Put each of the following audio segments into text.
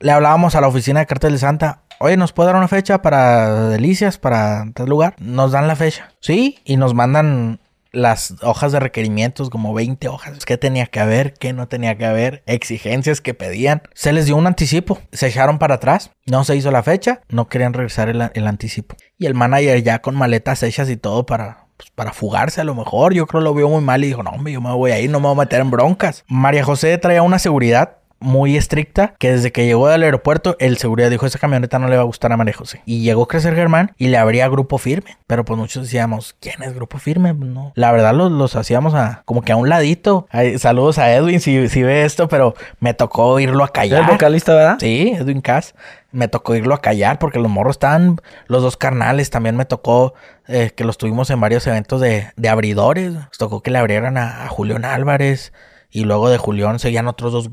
le hablábamos a la oficina de Cartel de Santa. Oye, ¿nos puede dar una fecha para Delicias, para tal lugar? Nos dan la fecha. Sí, y nos mandan las hojas de requerimientos, como 20 hojas. ¿Qué tenía que haber? ¿Qué no tenía que haber? Exigencias que pedían. Se les dio un anticipo. Se echaron para atrás. No se hizo la fecha. No querían regresar el, anticipo. Y el manager ya con maletas hechas y todo para, pues, para fugarse a lo mejor. Yo creo lo vio muy mal y dijo, no, hombre, yo me voy a ir, no me voy a meter en broncas. María José traía una seguridad muy estricta que desde que llegó del aeropuerto el seguridad dijo esa camioneta no le va a gustar a María José y llegó Crecer Germán y le abría grupo firme pero pues muchos decíamos ¿quién es grupo firme? no la verdad los, los hacíamos a como que a un ladito Ay, saludos a Edwin si, si ve esto pero me tocó irlo a callar ¿El vocalista, verdad? Sí, Edwin Cass. Me tocó irlo a callar porque los morros estaban, los dos carnales, también me tocó eh, que los tuvimos en varios eventos de, de abridores. Nos tocó que le abrieran a, a Julián Álvarez y luego de Julián seguían otros dos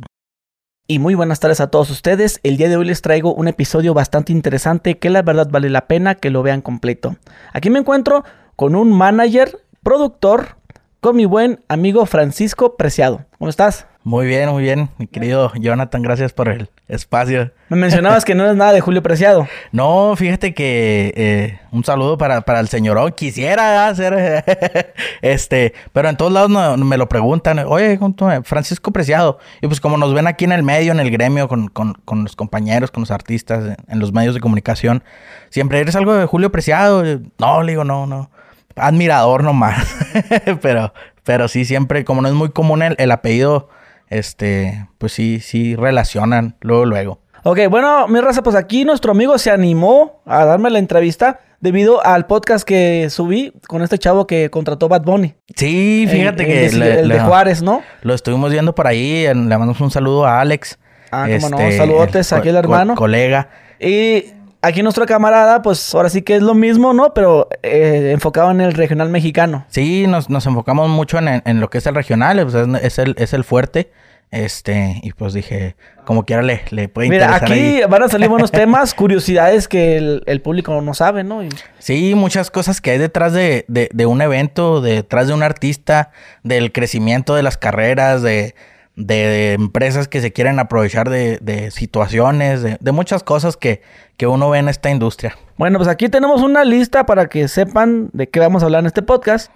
Y muy buenas tardes a todos ustedes. El día de hoy les traigo un episodio bastante interesante que la verdad vale la pena que lo vean completo. Aquí me encuentro con un manager, productor, con mi buen amigo Francisco Preciado. ¿Cómo estás? Muy bien, muy bien, mi querido Jonathan, gracias por el espacio. Me mencionabas que no eres nada de Julio Preciado. No, fíjate que eh, un saludo para, para el señorón. Quisiera hacer este, pero en todos lados no- me lo preguntan. Oye, ¿cómo te- Francisco Preciado. Y pues como nos ven aquí en el medio, en el gremio, con, con, con los compañeros, con los artistas, en los medios de comunicación, siempre eres algo de Julio Preciado. No, le digo, no, no. Admirador nomás. pero, pero sí, siempre, como no es muy común el, el apellido, este, pues sí, sí relacionan luego, luego. Ok, bueno, mi raza, pues aquí nuestro amigo se animó a darme la entrevista debido al podcast que subí con este chavo que contrató Bad Bunny. Sí, fíjate El- que el, le- el de Juárez, ¿no? lo estuvimos viendo por ahí. Le mandamos un saludo a Alex. Ah, cómo no, saludotes aquí co- hermano. colega. Y aquí nuestro camarada, pues ahora sí que es lo mismo, ¿no? Pero eh, enfocado en el regional mexicano. Sí, nos, nos enfocamos mucho en, en lo que es el regional. pues, es, es el, es el fuerte. Este, y pues dije, como quiera le, le puede Mira, interesar aquí ahí. van a salir buenos temas, curiosidades que el, el público no sabe, ¿no? Y- Sí, muchas cosas que hay detrás de, de, de un evento, detrás de un artista, del crecimiento de las carreras, de, de empresas que se quieren aprovechar de, de situaciones, de, de muchas cosas que, que uno ve en esta industria. Bueno, pues aquí tenemos una lista para que sepan de qué vamos a hablar en este podcast.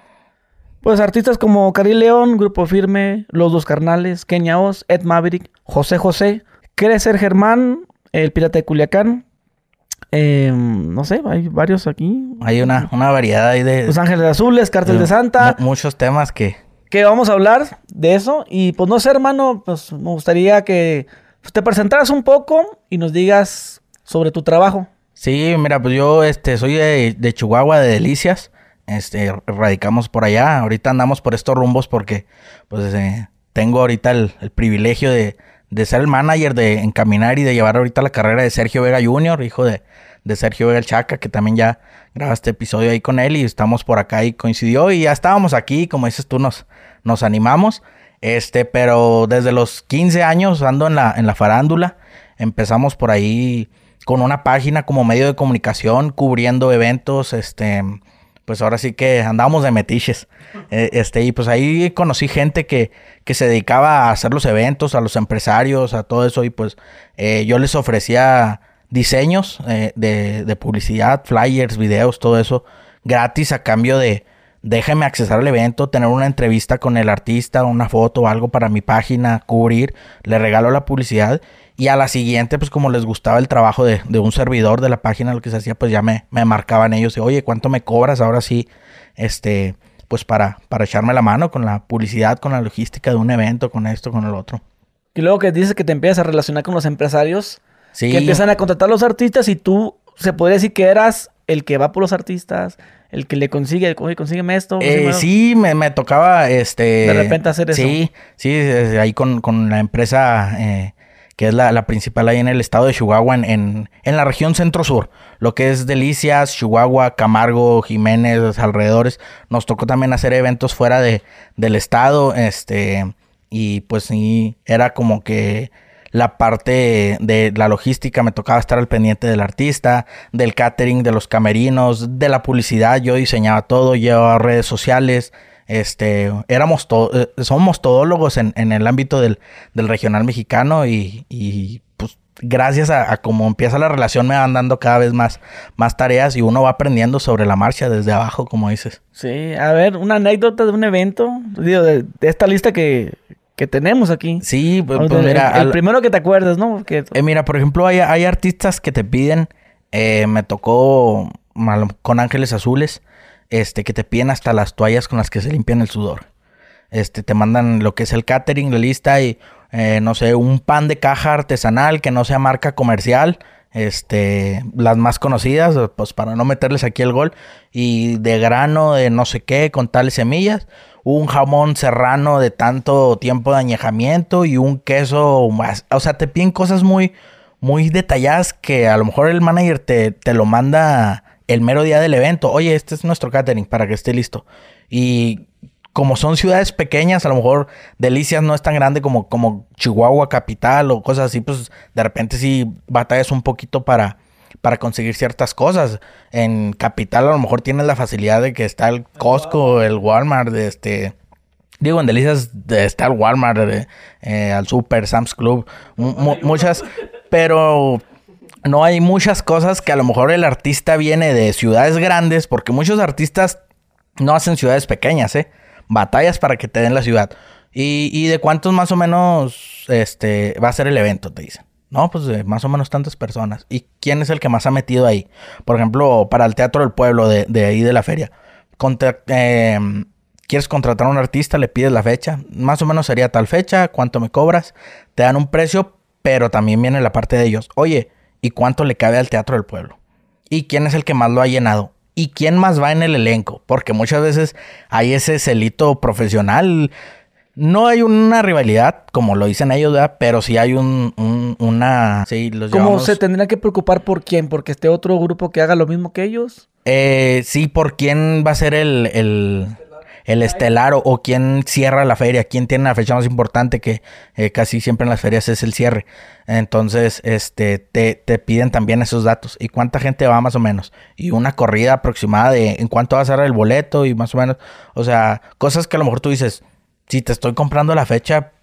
Pues artistas como Cari León, Grupo Firme, Los Dos Carnales, Kenia Oz, Ed Maverick, José José, Crecer Germán, El Pirata de Culiacán. eh, no sé, hay varios aquí. Hay una, una variedad ahí de, Los Ángeles Azules, Cártel de Santa. mu- muchos temas que, que vamos a hablar de eso. Y pues no sé, hermano, pues me gustaría que pues, te presentaras un poco y nos digas sobre tu trabajo. Sí, mira, pues yo este soy de, de Chihuahua, de Delicias. Este, radicamos por allá. Ahorita andamos por estos rumbos porque, pues, eh, tengo ahorita el, el privilegio de, de ser el manager, de encaminar y de llevar ahorita la carrera de Sergio Vega Jr., hijo de, de Sergio Vega Chaca, que también ya graba este episodio ahí con él y estamos por acá y coincidió y ya estábamos aquí, como dices tú, nos, nos animamos. Este, pero desde los 15 años ando en la, en la farándula. Empezamos por ahí con una página como medio de comunicación, cubriendo eventos, este, pues ahora sí que andábamos de metiches. Eh, este, y pues ahí conocí gente que, que se dedicaba a hacer los eventos, a los empresarios, a todo eso, y pues eh, yo les ofrecía diseños eh, de, de publicidad, flyers, videos, todo eso, gratis a cambio de déjeme accesar al evento, tener una entrevista con el artista, una foto algo para mi página, cubrir, le regalo la publicidad y a la siguiente, pues como les gustaba el trabajo de, de un servidor de la página, lo que se hacía, pues ya me, me marcaban ellos y, oye, ¿cuánto me cobras ahora sí? Este, pues para, para echarme la mano con la publicidad, con la logística de un evento, con esto, con el otro. Y luego que dices que te empiezas a relacionar con los empresarios, Sí. que empiezan a contratar a los artistas y tú se podría decir que eras el que va por los artistas, el que le consigue, oye, consígueme esto. Eh, sí, me, me tocaba este. De repente hacer eso. Sí, sí, eh, ahí con, con la empresa eh, que es la, la principal ahí en el estado de Chihuahua, en, en, en la región centro-sur, lo que es Delicias, Chihuahua, Camargo, Jiménez, alrededores. Nos tocó también hacer eventos fuera de, del estado, este, y pues sí, era como que la parte de la logística me tocaba estar al pendiente del artista, del catering, de los camerinos, de la publicidad. Yo diseñaba todo, llevaba redes sociales. Este, éramos to- eh, somos todólogos en, en el ámbito del, del regional mexicano y, y, pues gracias a, cómo empieza la relación me van dando cada vez más, más tareas y uno va aprendiendo sobre la marcha desde abajo, como dices. Sí, a ver, una anécdota de un evento, digo, de esta lista que, que tenemos aquí. Sí, pues, pues mira, el, el al- primero que te acuerdas, ¿no? Porque eh, mira, por ejemplo, hay, hay artistas que te piden, eh, me tocó con Ángeles Azules, este, que te piden hasta las toallas con las que se limpian el sudor. Este, te mandan lo que es el catering, la lista y, eh, no sé, un pan de caja artesanal que no sea marca comercial. Este, las más conocidas, pues para no meterles aquí el gol. Y de grano de no sé qué, con tales semillas. Un jamón serrano de tanto tiempo de añejamiento y un queso más. O sea, te piden cosas muy, muy detalladas que a lo mejor el manager te, te lo manda el mero día del evento. Oye, este es nuestro catering para que esté listo. Y como son ciudades pequeñas, a lo mejor Delicias no es tan grande como, como Chihuahua capital o cosas así, pues de repente sí batallas un poquito para, para conseguir ciertas cosas. En capital a lo mejor tienes la facilidad de que está el Costco, el Walmart, este... Digo, en Delicias de- está el Walmart, eh, eh, al Super, Sam's Club, mu- mu- muchas, pero no hay muchas cosas que a lo mejor el artista viene de ciudades grandes, porque muchos artistas no hacen ciudades pequeñas, ¿eh? Batallas para que te den la ciudad. ¿Y, y de cuántos más o menos este, va a ser el evento? Te dicen. No, pues de más o menos tantas personas. ¿Y quién es el que más ha metido ahí? Por ejemplo, para el Teatro del Pueblo de, de ahí de la feria. Eh, ¿Quieres contratar a un artista? Le pides la fecha. Más o menos sería tal fecha. ¿Cuánto me cobras? Te dan un precio, pero también viene la parte de ellos. Oye, ¿y cuánto le cabe al Teatro del Pueblo? ¿Y quién es el que más lo ha llenado? ¿Y quién más va en el elenco? Porque muchas veces hay ese celito profesional. No hay una rivalidad, como lo dicen ellos, ¿verdad? Pero sí hay un, un- una... Sí, los ¿Cómo se tendría que preocupar por quién? ¿Porque esté otro grupo que haga lo mismo que ellos? Eh, sí, por quién va a ser el, el, el estelar o, o quién cierra la feria, quién tiene la fecha más importante que eh, casi siempre en las ferias es el cierre. Entonces, este, te, te piden también esos datos y cuánta gente va más o menos y una corrida aproximada de en cuánto va a ser el boleto y más o menos, o sea, cosas que a lo mejor tú dices, si te estoy comprando la fecha,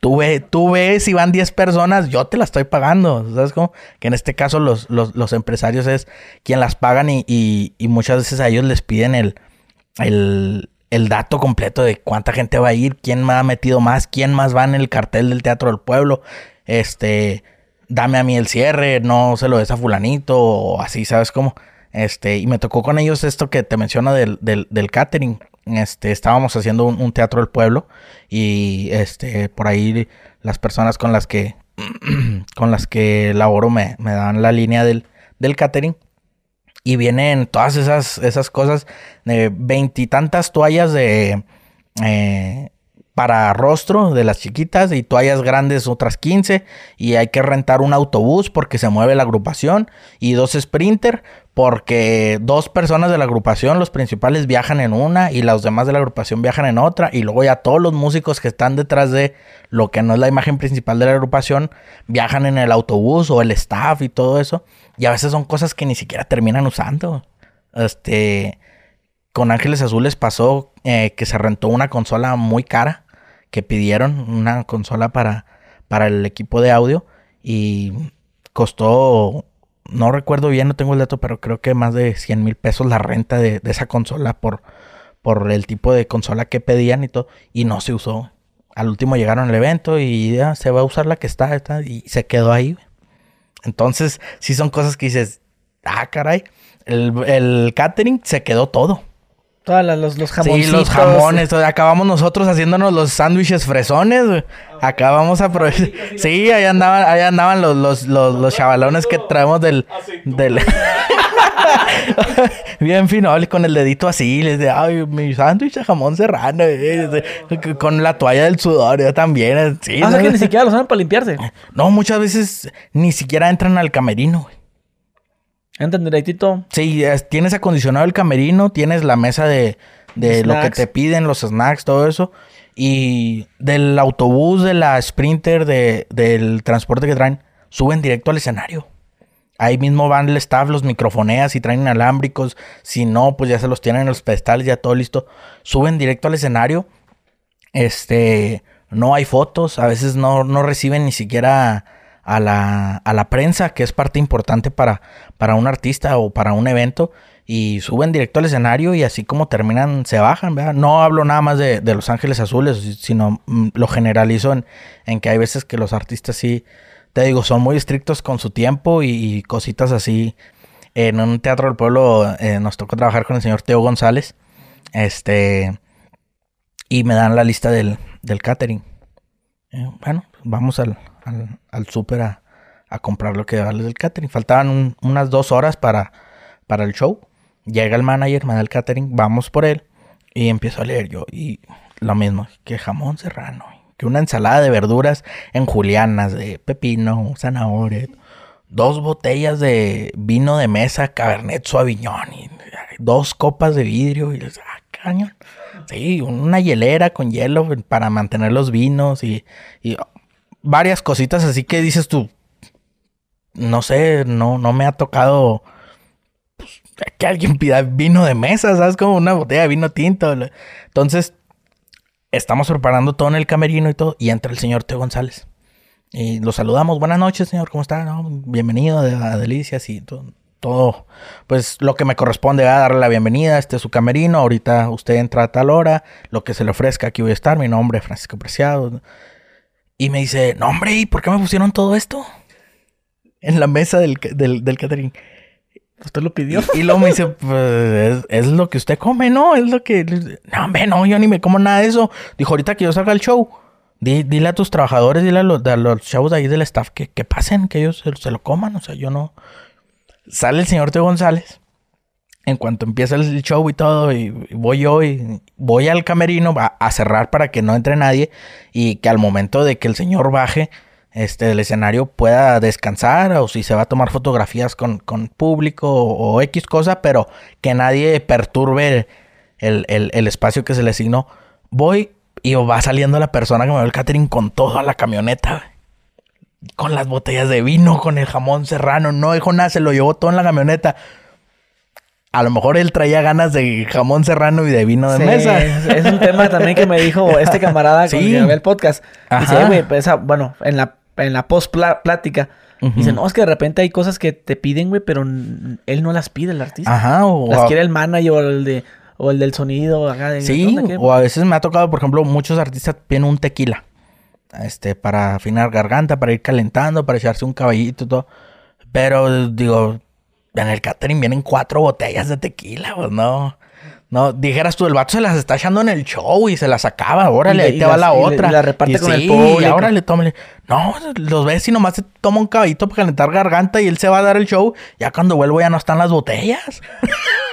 Tú, ve, tú ves si van 10 personas, yo te la estoy pagando. ¿Sabes cómo? Que en este caso los, los, los empresarios es quien las pagan y, y- muchas veces a ellos les piden el, el, el dato completo de cuánta gente va a ir, quién me ha metido más, quién más va en el cartel del Teatro del Pueblo. Este, dame a mí el cierre, no se lo des a fulanito o así, ¿sabes cómo? Este, y me tocó con ellos esto que te menciono del, del, del catering. Este, estábamos haciendo un, teatro del pueblo y este, por ahí las personas con las que con las que laboro me, me dan la línea del, del catering. Y vienen todas esas, esas cosas veintitantas toallas de eh, para rostro de las chiquitas y toallas grandes otras 15 y hay que rentar un autobús porque se mueve la agrupación y dos sprinter porque dos personas de la agrupación, los principales viajan en una y los demás de la agrupación viajan en otra y luego ya todos los músicos que están detrás de lo que no es la imagen principal de la agrupación viajan en el autobús o el staff y todo eso y a veces son cosas que ni siquiera terminan usando. Este con Ángeles Azules pasó eh, que se rentó una consola muy cara que pidieron una consola para, para el equipo de audio y costó, no recuerdo bien, no tengo el dato, pero creo que más de 100 mil pesos la renta de, esa consola por, por el tipo de consola que pedían y todo, y no se usó. Al último llegaron al evento y ya se va a usar la que está, está, y se quedó ahí. Entonces, sí son cosas que dices, ah, caray, el, el catering se quedó todo. Todas las- los, los Sí, los jamones. Acabamos nosotros haciéndonos los sándwiches fresones. güey. Acabamos a Sí, ahí andaban, ahí andaban los, los, los, los chavalones que traemos del. del... Bien finol, con el dedito así. Les de, ay, mi sándwich de jamón serrano. eh, Con la toalla del sudor, yo también. eh, Sí, Ah, o sea ¿no? que ni siquiera los usan para limpiarse. No, muchas veces ni siquiera entran al camerino, güey. Entran directito. Sí, es- tienes acondicionado el camerino, tienes la mesa de, de lo que te piden, los snacks, todo eso. Y del autobús, de la Sprinter, de, del transporte que traen, suben directo al escenario. Ahí mismo van el staff, los microfoneas y traen inalámbricos. Si no, pues ya se los tienen en los pedestales, ya todo listo. Suben directo al escenario. Este, no hay fotos, a veces no, no reciben ni siquiera a la, a la prensa, que es parte importante para, para un artista o para un evento, y suben directo al escenario y así como terminan, se bajan. No hablo nada más de, de Los Ángeles Azules, sino mm, lo generalizo en, que hay veces que los artistas sí, te digo, son muy estrictos con su tiempo y, cositas así. En un teatro del pueblo eh, nos tocó trabajar con el señor Teo González, este, y me dan la lista del, del catering. Eh, bueno, vamos al, al, al súper a, comprar lo que vale del catering. Faltaban un, unas dos horas para, para el show. Llega el manager, me da el catering, vamos por él. Y empiezo a leer yo. Y lo mismo, que jamón serrano, que una ensalada de verduras en julianas, de pepino, zanahoria, dos botellas de vino de mesa, Cabernet Sauvignon, dos copas de vidrio. Y ah, cañón. Sí, una hielera con hielo para mantener los vinos y varias cositas así que dices tú, no sé, no, no me ha tocado pues, que alguien pida vino de mesa, ¿sabes? Como una botella de vino tinto. Entonces, estamos preparando todo en el camerino y todo, y entra el señor Teo González. Y lo saludamos, buenas noches, señor, ¿cómo está? Bienvenido a Delicias y todo, todo, pues lo que me corresponde a darle la bienvenida, este es su camerino, ahorita usted entra a tal hora, lo que se le ofrezca, aquí voy a estar, mi nombre es Francisco Preciado. Y me dice, no hombre, ¿y por qué me pusieron todo esto? En la mesa del, del, del catering. Usted lo pidió. Y, y luego me dice, pues es, es, lo que usted come, ¿no? Es lo que... No, hombre, no, yo ni me como nada de eso. Dijo, ahorita que yo salga al show, di, dile a tus trabajadores, dile a los, a los chavos de ahí del staff que, que pasen, que ellos se, se, lo coman. O sea, yo no... Sale el señor Teo González. En cuanto empieza el show y todo, y voy yo y voy al camerino a, a cerrar para que no entre nadie y que al momento de que el señor baje, este, del escenario pueda descansar o si se va a tomar fotografías con, con público o, X cosa, pero que nadie perturbe el, el, espacio que se le asignó. Voy y va saliendo la persona que me ve el catering con todo a la camioneta. Con las botellas de vino, con el jamón serrano. No dijo nada, se lo llevó todo en la camioneta. A lo mejor él traía ganas de jamón serrano y de vino de sí, mesa. Es, es, un tema también que me dijo este camarada sí. con el, el podcast. Ajá. Dice, güey, pues, bueno, en la en la post plática. Uh -huh. Dice, no, es que de repente hay cosas que te piden, güey, pero él no las pide, el artista. Ajá, o las quiere el manager o el de o el del sonido acá de, Sí, o a veces me ha tocado, por ejemplo, muchos artistas piden un tequila. Este, para afinar garganta, para ir calentando, para echarse un caballito y todo. Pero digo, en el catering vienen cuatro botellas de tequila, pues no. No, dijeras tú, el vato se las está echando en el show y se las acaba, órale, y, ahí te va la otra. Y la reparte y con sí, el público. Y ahora le toma. No, los ves y nomás se toma un caballito para calentar garganta y él se va a dar el show. Ya cuando vuelvo ya no están las botellas.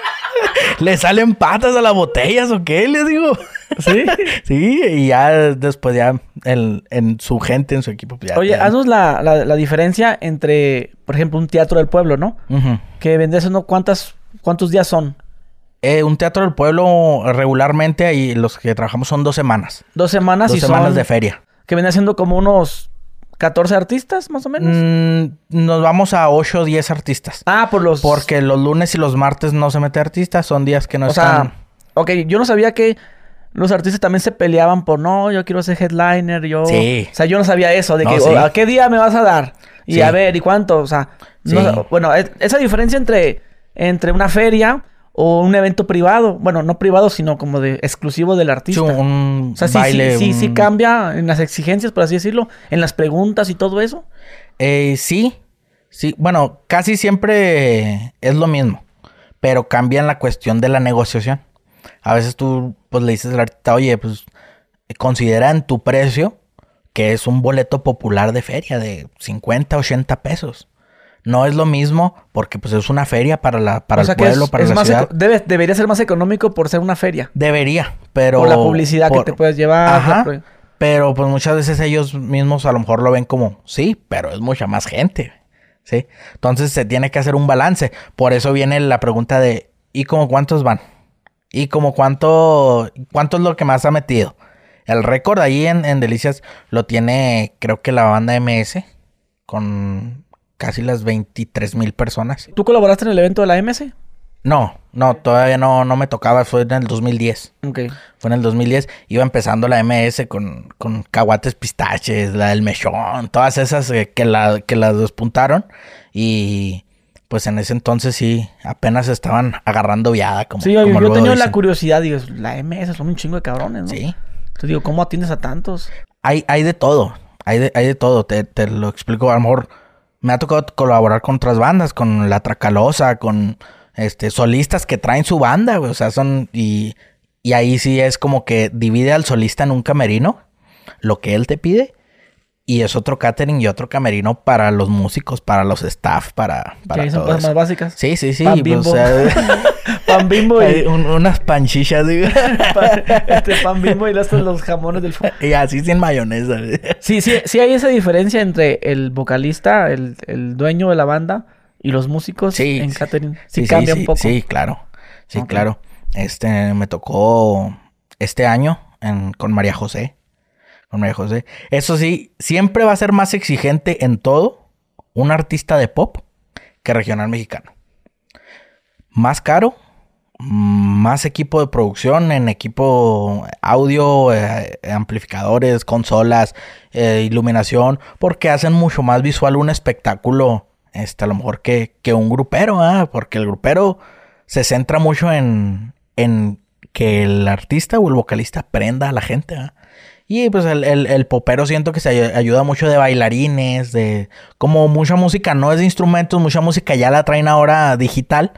¿Le salen patas a las botellas o qué? Les digo. ¿Sí? sí, y ya después ya el, en su gente, en su equipo. Pues ya Oye, haznos la, la, la, diferencia entre, por ejemplo, un teatro del pueblo, ¿no? Uh -huh. Que vendría siendo cuántas, cuántos días son. Eh, un teatro del pueblo regularmente ahí los que trabajamos son dos semanas. Dos semanas dos y semanas son, de feria. Que viene siendo como unos 14 artistas, más o menos. Mm, nos vamos a 8 o 10 artistas. Ah, por los. Porque los lunes y los martes no se mete artistas, son días que no o están. Sea, ok, yo no sabía que los artistas también se peleaban por no, yo quiero ser headliner, yo. Sí. O sea, yo no sabía eso, de no, que sí. ¿a qué día me vas a dar? Y Sí. a ver, ¿y cuánto? O sea, no- Sí. bueno, es- esa diferencia entre, entre una feria o un evento privado, bueno, no privado, sino como de exclusivo del artista. Sí, un O sea, sí, baile. sí, sí, sí cambia en las exigencias, por así decirlo, en las preguntas y todo eso. Eh, sí, sí. Bueno, casi siempre es lo mismo. Pero cambia en la cuestión de la negociación. A veces tú pues le dices al artista, oye, pues considera en tu precio que es un boleto popular de feria de 50, 80 pesos. No es lo mismo porque pues es una feria para la para o sea el pueblo, es- para es la más ciudad. eco- debe- debería ser más económico por ser una feria. Debería, pero por la publicidad por- que te puedes llevar. Ajá. la pro- Pero pues muchas veces ellos mismos a lo mejor lo ven como, sí, pero es mucha más gente. ¿Sí? Entonces se tiene que hacer un balance. Por eso viene la pregunta de, ¿y como cuántos van? ¿Y como cuánto, cuánto es lo que más ha metido? El récord ahí en, en Delicias lo tiene, creo que la banda MS, con casi las 23 mil personas. ¿Tú colaboraste en el evento de la MS? No, no, todavía no, no me tocaba, fue en el 2010. Ok. Fue en el 2010. Iba empezando la MS con, con caguates pistaches, la del mechón, todas esas eh, que, la, que las despuntaron. Y pues en ese entonces sí, apenas estaban agarrando viada. Como, Sí, yo, como yo tenía la curiosidad, digo, la MS son un chingo de cabrones, ¿no? Sí. Entonces digo, ¿cómo atiendes a tantos? Hay, hay de todo. Hay de, hay de todo. Te, te lo explico. A lo mejor me ha tocado colaborar con otras bandas, con La Tracalosa, con este solistas que traen su banda. O sea, son. Y, y ahí sí es como que divide al solista en un camerino, lo que él te pide. Y es otro catering y otro camerino para los músicos, para los staff, para, para Que son todo cosas eso. más básicas. Sí, sí, sí. Pan pues, Bimbo. o sea, Pan bimbo y... un- unas panchichas, digo. pan, este, pan bimbo y los, los jamones del... y así sin mayonesa. Sí, sí, sí hay esa diferencia entre el vocalista, el, el dueño de la banda y los músicos Sí, en sí. catering. Sí, cambia sí, un poco. Sí, claro. Sí, claro. Este, me tocó este año en- con María José. Con. Eso sí, siempre va a ser más exigente en todo un artista de pop que regional mexicano. Más caro, más equipo de producción en equipo audio, eh, amplificadores, consolas, eh, iluminación, porque hacen mucho más visual un espectáculo, este, a lo mejor que, que un grupero, ¿ah? porque el grupero se centra mucho en, en que el artista o el vocalista prenda a la gente. Y pues el, el- el popero siento que se ay- ayuda mucho de bailarines, de como mucha música no es de instrumentos, mucha música ya la traen ahora digital.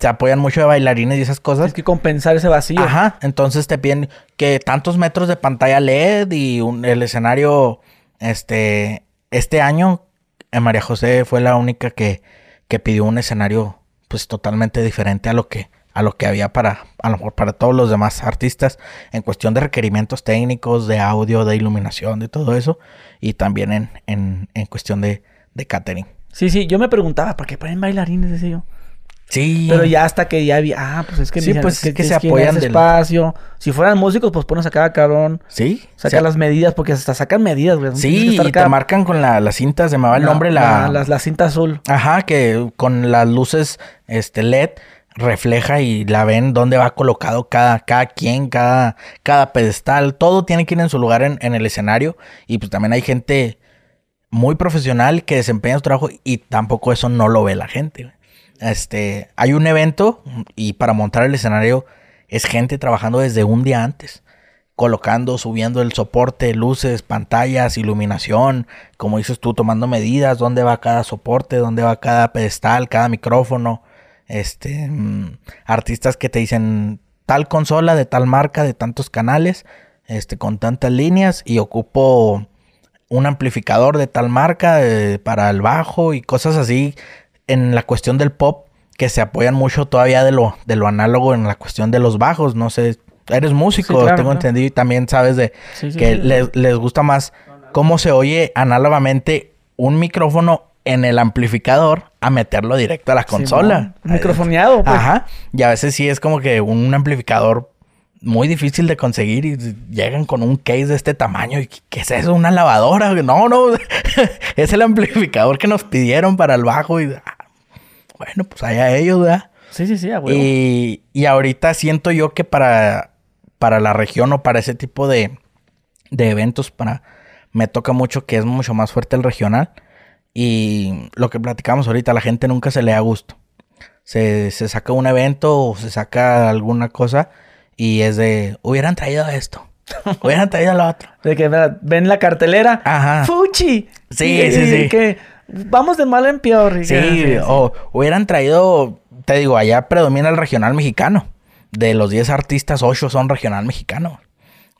Se apoyan mucho de bailarines y esas cosas. Hay que compensar ese vacío. Ajá, entonces te piden que tantos metros de pantalla LED y un- el escenario, este, este año, eh, María José fue la única que, que pidió un escenario, pues totalmente diferente a lo que, a lo que había para, a lo mejor para todos los demás artistas, en cuestión de requerimientos técnicos, de audio, de iluminación, de todo eso, y también en, en, en cuestión de, de catering. Sí, sí, yo me preguntaba, ¿por qué ponen bailarines? Decía yo. Sí. Pero ya hasta que ya vi, ah, pues es que, Sí, pues, es que se apoyan del- espacio. Si fueran músicos, pues pones a cada cabrón. Sí. Saca las medidas, porque hasta sacan medidas, güey. Sí, y te marcan con la, las cintas, se me va el la- nombre, la... la, la cinta azul. Ajá, que con las luces este LED refleja y la ven dónde va colocado cada, cada quien, cada, cada pedestal. Todo tiene que ir en su lugar en, en el escenario. Y pues también hay gente muy profesional que desempeña su trabajo y tampoco eso no lo ve la gente. Este, hay un evento y para montar el escenario es gente trabajando desde un día antes colocando, subiendo el soporte, luces, pantallas, iluminación, como dices tú, tomando medidas, dónde va cada soporte, dónde va cada pedestal, cada micrófono, este, mm, artistas que te dicen tal consola de tal marca, de tantos canales, este, con tantas líneas y ocupo un amplificador de tal marca eh, para el bajo y cosas así en la cuestión del pop que se apoyan mucho todavía de lo, de lo análogo en la cuestión de los bajos. No sé, eres músico, Sí, claro, tengo entendido, y también sabes de Sí, sí, que. Les, les gusta más cómo se oye análogamente un micrófono en el amplificador a meterlo directo a la consola. Simón. Microfoneado, pues. Ajá. Y a veces sí es como que un amplificador muy difícil de conseguir y llegan con un case de este tamaño y ¿qué es eso? ¿Una lavadora? No, no, es el amplificador que nos pidieron para el bajo y ah, bueno, pues allá ellos, ¿verdad? Sí, sí, sí, a huevo. Y, y ahorita siento yo que para, para la región o para ese tipo de, de eventos, para, me toca mucho que es mucho más fuerte el regional. Y lo que platicamos ahorita, a la gente nunca se le da gusto. Se, se saca un evento o se saca alguna cosa y es de, hubieran traído esto, hubieran traído lo otro. De que ven la cartelera. Ajá. ¡Fuchi! Sí, Y- sí, sí. Que vamos de mal en peor. Sí, que- o hubieran traído, te digo, allá predomina el regional mexicano. De los 10 artistas, 8 son regional mexicano.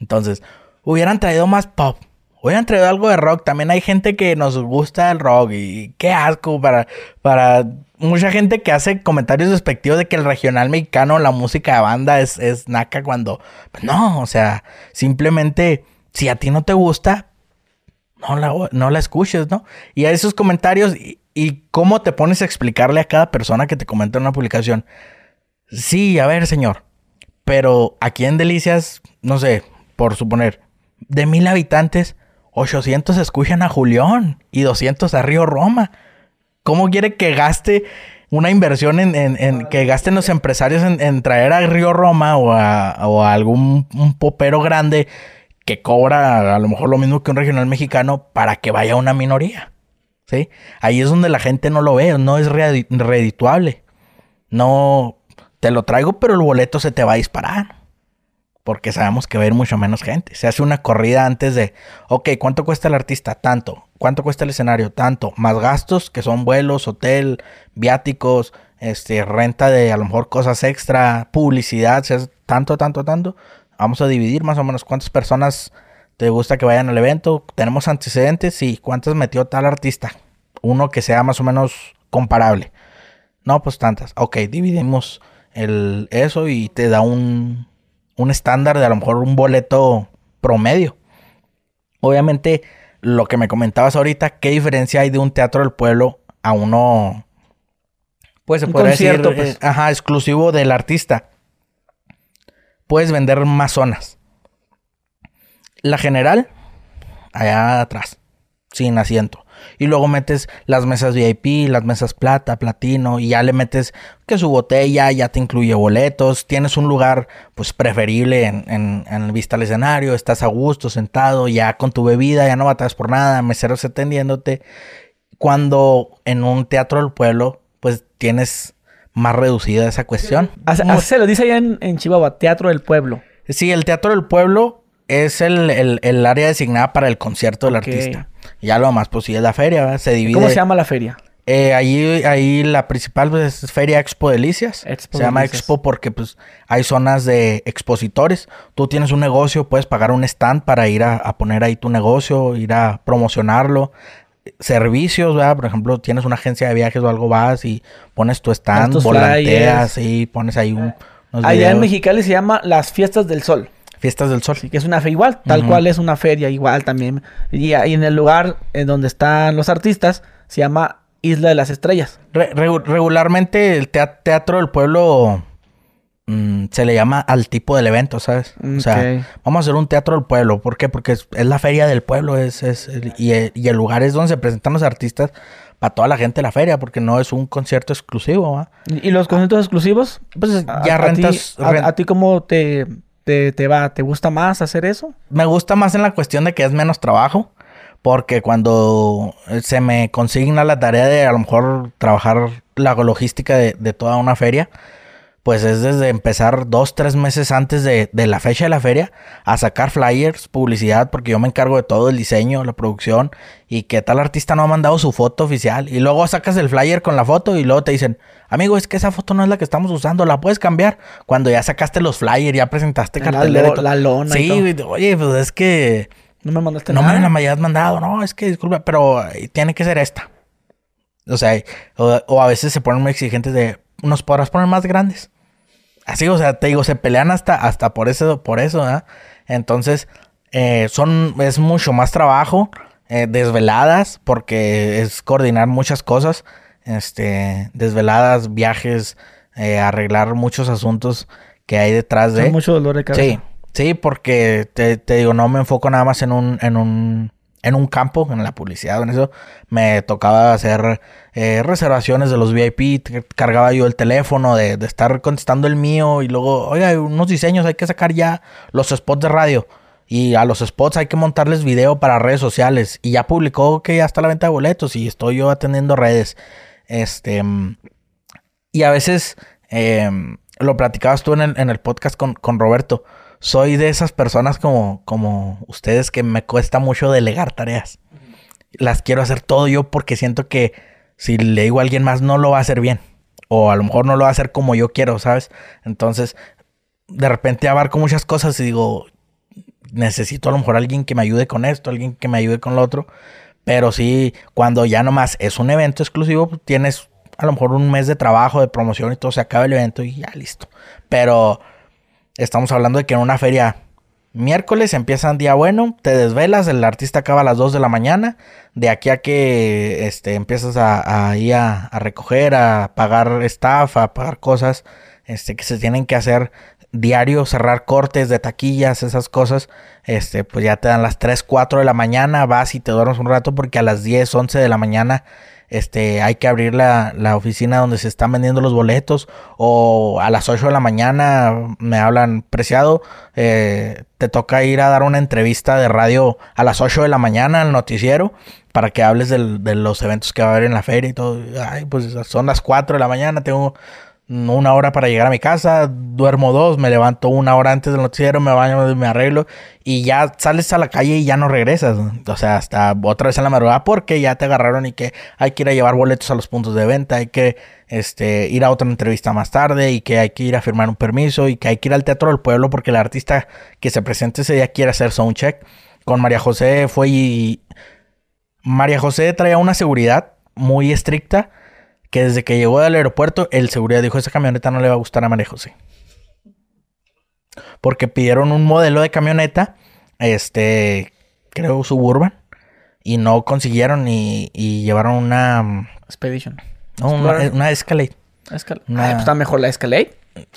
Entonces, hubieran traído más pop. Hubieran traído algo de rock. También hay gente que nos gusta el rock. Y qué asco para, para mucha gente que hace comentarios despectivos de que el regional mexicano, la música de banda es, es naca cuando... no, o sea, simplemente si a ti no te gusta, no la, no la escuches, ¿no? Y a esos comentarios y, y cómo te pones a explicarle a cada persona que te comenta en una publicación. Sí, a ver, señor. Pero aquí en Delicias, no sé, por suponer, de mil habitantes, 800 escuchan a Julián y 200 a Río Roma. ¿Cómo quiere que gaste una inversión en, en, en que gasten los empresarios en, traer a Río Roma o a, o algún un popero grande que cobra a lo mejor lo mismo que un regional mexicano para que vaya una minoría. ¿Sí? Ahí es donde la gente no lo ve, no es redituable. No te lo traigo, pero el boleto se te va a disparar. Porque sabemos que va a ir mucho menos gente. Se hace una corrida antes de, ok, ¿cuánto cuesta el artista? Tanto. ¿Cuánto cuesta el escenario? Tanto. Más gastos que son vuelos, hotel, viáticos, este, renta de a lo mejor cosas extra, publicidad, se hace tanto, tanto, tanto. Vamos a dividir más o menos cuántas personas te gusta que vayan al evento. Tenemos antecedentes, sí. ¿Cuántas metió tal artista? Uno que sea más o menos comparable. No, pues tantas. Ok, dividimos el, eso y te da un, un estándar de a lo mejor un boleto promedio. Obviamente, lo que me comentabas ahorita, ¿qué diferencia hay de un teatro del pueblo a uno, pues se Un podría decir, concierto, pues. eh, ajá, exclusivo del artista? Puedes vender más zonas. La general, allá atrás, sin asiento. Y luego metes las mesas VIP, las mesas plata, platino, y ya le metes que su botella, ya te incluye boletos, tienes un lugar pues preferible en, en, en vista al escenario, estás a gusto, sentado, ya con tu bebida, ya no batallas por nada, meseros atendiéndote. Cuando en un teatro del pueblo, pues tienes más reducida esa cuestión. Así, se lo dice allá en, en Chihuahua, Teatro del Pueblo. Sí, el Teatro del Pueblo es el, el- el área designada para el concierto del artista. Ya lo demás, pues sí, es la feria, ¿verdad? Se divide. ¿Cómo se llama la feria? Eh, ahí, ahí la principal pues, es Feria Expo Delicias. Expo se llama Delicias. Expo porque pues hay zonas de expositores. Tú tienes un negocio, puedes pagar un stand para ir a, a poner ahí tu negocio, ir a promocionarlo. Servicios, ¿verdad? Por ejemplo, tienes una agencia de viajes o algo, vas y pones tu stand, volanteas y pones ahí un, unos Allá en. Mexicali se llama Las Fiestas del Sol. Fiestas del Sol. Que es una fe igual, tal cual es una feria igual también. Y ahí en el lugar en donde están los artistas se llama Isla de las Estrellas. Re- regu- regularmente el tea- teatro del pueblo mm, se le llama al tipo del evento, ¿sabes? O sea, vamos a hacer un teatro del pueblo. ¿Por qué? Porque es, es la feria del pueblo es, es el- y, el, y el lugar es donde se presentan los artistas para toda la gente de la feria, porque no es un concierto exclusivo. ¿Y y los conciertos exclusivos? Pues ya a rentas... ti- a, ren- a ti cómo te, te, te va? ¿Te gusta más hacer eso? Me gusta más en la cuestión de que es menos trabajo. Porque cuando se me consigna la tarea de a lo mejor trabajar la logística de, de toda una feria, pues es desde empezar dos, tres meses antes de, de la fecha de la feria a sacar flyers, publicidad, porque yo me encargo de todo el diseño, la producción y que tal artista no ha mandado su foto oficial. Y luego sacas el flyer con la foto y luego te dicen, amigo, es que esa foto no es la que estamos usando, la puedes cambiar. Cuando ya sacaste los flyers, ya presentaste La cartelera. lo- todo. la lona y Sí, oye, pues es que No me mandaste no nada. me la hayas mandado, no, es que disculpa, pero eh, tiene que ser esta. O sea, o, o a veces se ponen muy exigentes de, ¿nos podrás poner más grandes? Así, o sea, te digo, se pelean hasta, hasta por eso, por eso, ¿verdad? Entonces, eh, son, es mucho más trabajo, eh, desveladas, porque es coordinar muchas cosas, este, desveladas, viajes, eh, arreglar muchos asuntos que hay detrás de. Son mucho dolor de cabeza. Sí, sí, porque te, te digo, no me enfoco nada más en un, en un, en un campo, en la publicidad, en eso. Me tocaba hacer eh, reservaciones de los VIP, cargaba yo el teléfono de, estar contestando el mío y luego, oiga, unos diseños, hay que sacar ya los spots de radio. Y a los spots hay que montarles video para redes sociales. Y ya publicó que ya está la venta de boletos y estoy yo atendiendo redes. Este, y a veces, eh, lo platicabas tú en el, en el podcast con Roberto, soy de esas personas como, como ustedes que me cuesta mucho delegar tareas. Las quiero hacer todo yo porque siento que si le digo a alguien más no lo va a hacer bien. O a lo mejor no lo va a hacer como yo quiero, ¿sabes? Entonces, de repente abarco muchas cosas y digo, necesito a lo mejor alguien que me ayude con esto, alguien que me ayude con lo otro. Pero sí, cuando ya nomás es un evento exclusivo, pues, tienes a lo mejor un mes de trabajo, de promoción y todo, se acaba el evento y ya listo. Pero estamos hablando de que en una feria miércoles empieza un día bueno, te desvelas, el artista acaba a las 2 de la mañana, de aquí a que este, empiezas a, ir a, a recoger, a pagar staff, a pagar cosas este, que se tienen que hacer diario, cerrar cortes de taquillas, esas cosas, este, pues ya te dan las 3, 4 de la mañana, vas y te duermes un rato porque a las 10, 11 de la mañana este, hay que abrir la, la, oficina donde se están vendiendo los boletos, o a las 8 de la mañana me hablan, preciado, eh, te toca ir a dar una entrevista de radio a las 8 de la mañana al noticiero para que hables del, de los eventos que va a haber en la feria y todo. Ay, pues son las 4 de la mañana, tengo una hora para llegar a mi casa, duermo dos, me levanto una hora antes del noticiero, me baño, me arreglo y ya sales a la calle y ya no regresas. O sea, hasta otra vez en la madrugada porque ya te agarraron y que hay que ir a llevar boletos a los puntos de venta, hay que este, ir a otra entrevista más tarde y que hay que ir a firmar un permiso y que hay que ir al Teatro del Pueblo porque el artista que se presente ese día quiere hacer soundcheck. Con María José fue y... María José traía una seguridad muy estricta que desde que llegó al aeropuerto, el seguridad dijo, esa camioneta no le va a gustar a María José. Porque pidieron un modelo de camioneta, este, creo Suburban, y no consiguieron y, llevaron una... Mm, Expedition. No, una, Escalade. Ah, pues está mejor la Escalade.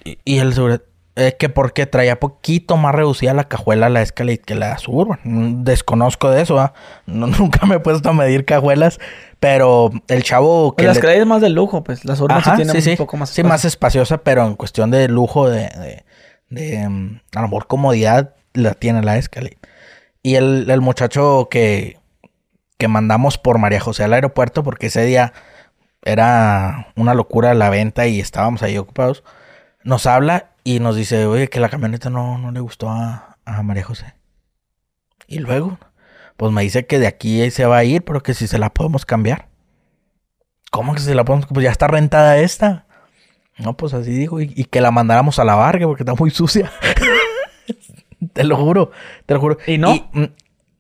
Y, el seguridad... Es que porque traía poquito más reducida la cajuela la Escalade que la Suburban. Desconozco de eso, nunca me he puesto a medir cajuelas, pero el chavo que. Pues las le... es más de lujo, pues. Las urnas sí tienen un poco más Sí, más espaciosa, pero en cuestión de lujo, de. de, mm, a lo mejor comodidad, la tiene la Escalade. Y el, el muchacho que. que mandamos por María José al aeropuerto, porque ese día era una locura la venta y estábamos ahí ocupados. Nos habla y nos dice, oye, que la camioneta no, no le gustó a, a María José. Y luego, pues me dice que de aquí se va a ir, pero que si se la podemos cambiar. ¿Cómo que se la podemos? Pues ya está rentada esta. No, pues así dijo. Y, que la mandáramos a lavar, porque está muy sucia. te lo juro, te lo juro. ¿Y no? Mm,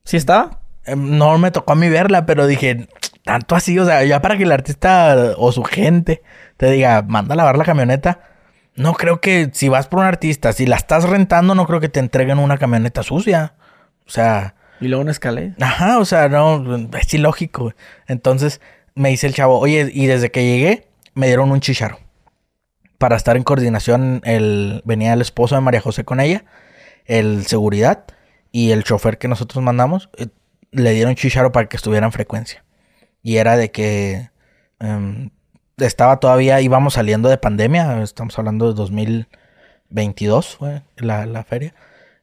¿Sí está? Em, no me tocó a mí verla, pero dije, tanto así, o sea, ya para que el artista o su gente te diga, manda a lavar la camioneta. No creo que si vas por un artista, si la estás rentando, no creo que te entreguen una camioneta sucia. O sea, y luego una escalé. Ajá, o sea, no, es ilógico. Entonces me dice el chavo, oye, y desde que llegué me dieron un chicharo. Para estar en coordinación, el, venía el esposo de María José con ella, el seguridad y el chofer que nosotros mandamos, eh, le dieron chicharo para que estuviera en frecuencia. Y era de que em, estaba todavía, íbamos saliendo de pandemia, estamos hablando de 2022, fue la, la feria.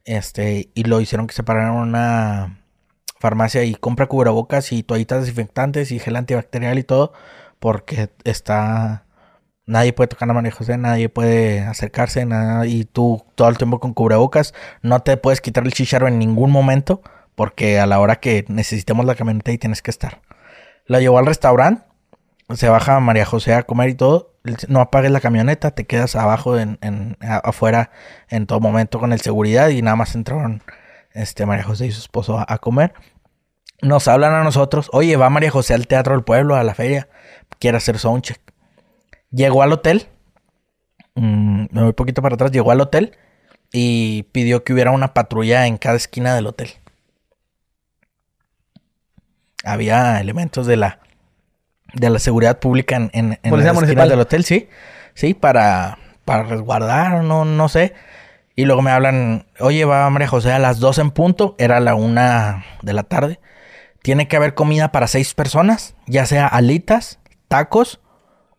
Este, y lo hicieron que se pararan una farmacia y compra cubrebocas y toallitas desinfectantes y gel antibacterial y todo, porque está. Nadie puede tocar la María José, nadie puede acercarse, nada, y tú todo el tiempo con cubrebocas, no te puedes quitar el chicharro en ningún momento, porque a la hora que necesitemos la camioneta y tienes que estar. La llevó al restaurante, se baja María José a comer y todo, no apagues la camioneta, te quedas abajo en, afuera en todo momento con el seguridad y nada más entraron este, María José y su esposo a, comer. Nos hablan a nosotros, oye, va María José al Teatro del Pueblo, a la feria, quiere hacer soundcheck. Llegó al hotel, mm, me voy poquito para atrás, llegó al hotel y pidió que hubiera una patrulla en cada esquina del hotel. Había elementos de la de la seguridad pública en, en, en del hotel, sí. Sí, para, para resguardar, no, no sé. Y luego me hablan, oye, va María José a las dos en punto, era la una de la tarde. Tiene que haber comida para seis personas, ya sea alitas, tacos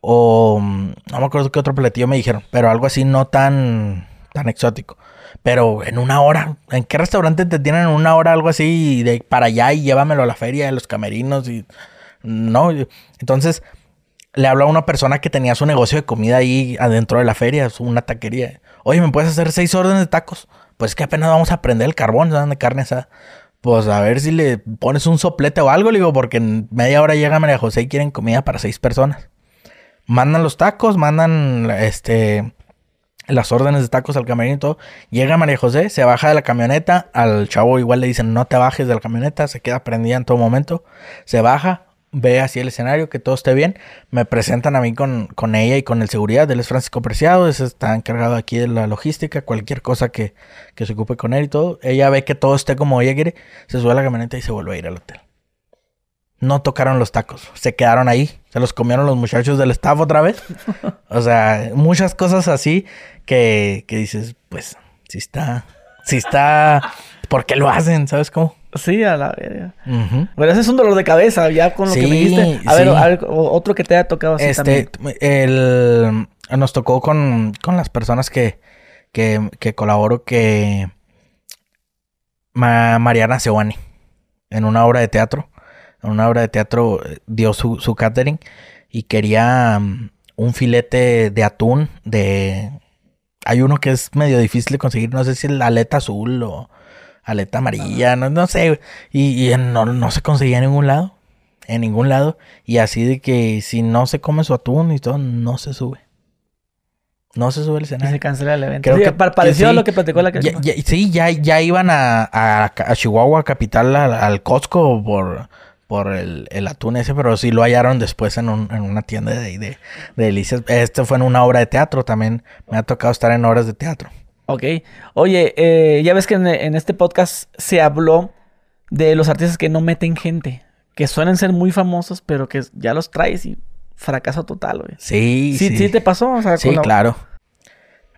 o no me acuerdo qué otro platillo me dijeron, pero algo así no tan, tan exótico. Pero en una hora, ¿en qué restaurante te tienen en una hora algo así de para allá y llévamelo a la feria de los camerinos y no, entonces le habló a una persona que tenía su negocio de comida ahí adentro de la feria, una taquería. Oye, ¿me puedes hacer seis órdenes de tacos? Pues que apenas vamos a prender el carbón, de carne esa. Pues a ver si le pones un soplete o algo, le digo, porque en media hora llega María José y quieren comida para seis personas. Mandan los tacos, mandan este las órdenes de tacos al camerino y todo. Llega María José, se baja de la camioneta. Al chavo igual le dicen no te bajes de la camioneta, se queda prendida en todo momento. Se baja, ve así el escenario, que todo esté bien. Me presentan a mí con, con ella y con el seguridad. Él es Francisco Preciado, está encargado aquí de la logística, cualquier cosa que, que se ocupe con él y todo. Ella ve que todo esté como ella quiere, se sube a la camioneta y se vuelve a ir al hotel. No tocaron los tacos, se quedaron ahí. Se los comieron los muchachos del staff otra vez. o sea, muchas cosas así que, que dices, pues, si está, si está, ¿por qué lo hacen? ¿Sabes cómo? Sí, a la verga. Ujú. Bueno, ese es un dolor de cabeza ya con lo que me dijiste. A ver, sí. a ver, otro que te haya tocado así Este, también. el, nos tocó con, con las personas que, que, que colaboro que Ma- Mariana Sewani en una obra de teatro, en una obra de teatro eh, dio su, su catering y quería mm, un filete de atún de... Hay uno que es medio difícil de conseguir, no sé si es la aleta azul o aleta amarilla, no, no sé, y, y no, no se conseguía en ningún lado en ningún lado. Y así de que si no se come su atún y todo, no se sube. No se sube el Y se escenario. cancela el evento. Creo Sí, que- pareció sí. lo que platicó la que Ya- ya- sí, ya, ya iban a, a, a Chihuahua, capital, al, al Costco por, por el, el atún ese, pero sí lo hallaron después en, un- en una tienda de, de, de delicias. Este fue en una obra de teatro también. Me ha tocado estar en obras de teatro. Ok. Oye, eh, ya ves que en, en este podcast se habló de los artistas que no meten gente. Que suelen ser muy famosos, pero que ya los traes y fracaso total, güey. Sí, Sí, sí, te pasó. O sea, Sí, la- claro.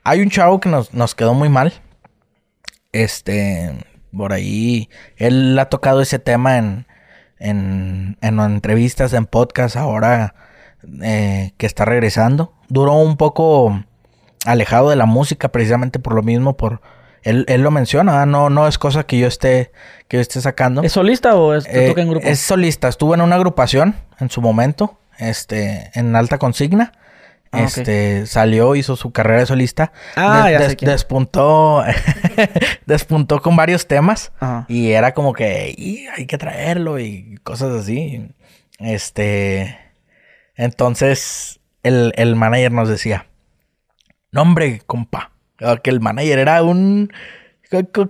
Hay un chavo que nos, nos quedó muy mal. Este, por ahí, él ha tocado ese tema en, en, en entrevistas, en podcast, ahora eh, que está regresando. Duró un poco alejado de la música precisamente por lo mismo, por... Él, él lo menciona, no, no es cosa que yo esté, que yo esté sacando. ¿Es solista o es, te Eh, toca en grupo? Es solista. Estuvo en una agrupación en su momento, este, en alta consigna. Ah, este, salió, hizo su carrera de solista. Ah, ya sé des- quién. Despuntó, despuntó con varios temas. Ajá. Y era como que "Y hay que traerlo y cosas así. Este. Entonces, el, el manager nos decía: No, hombre, compa. Que el manager era un.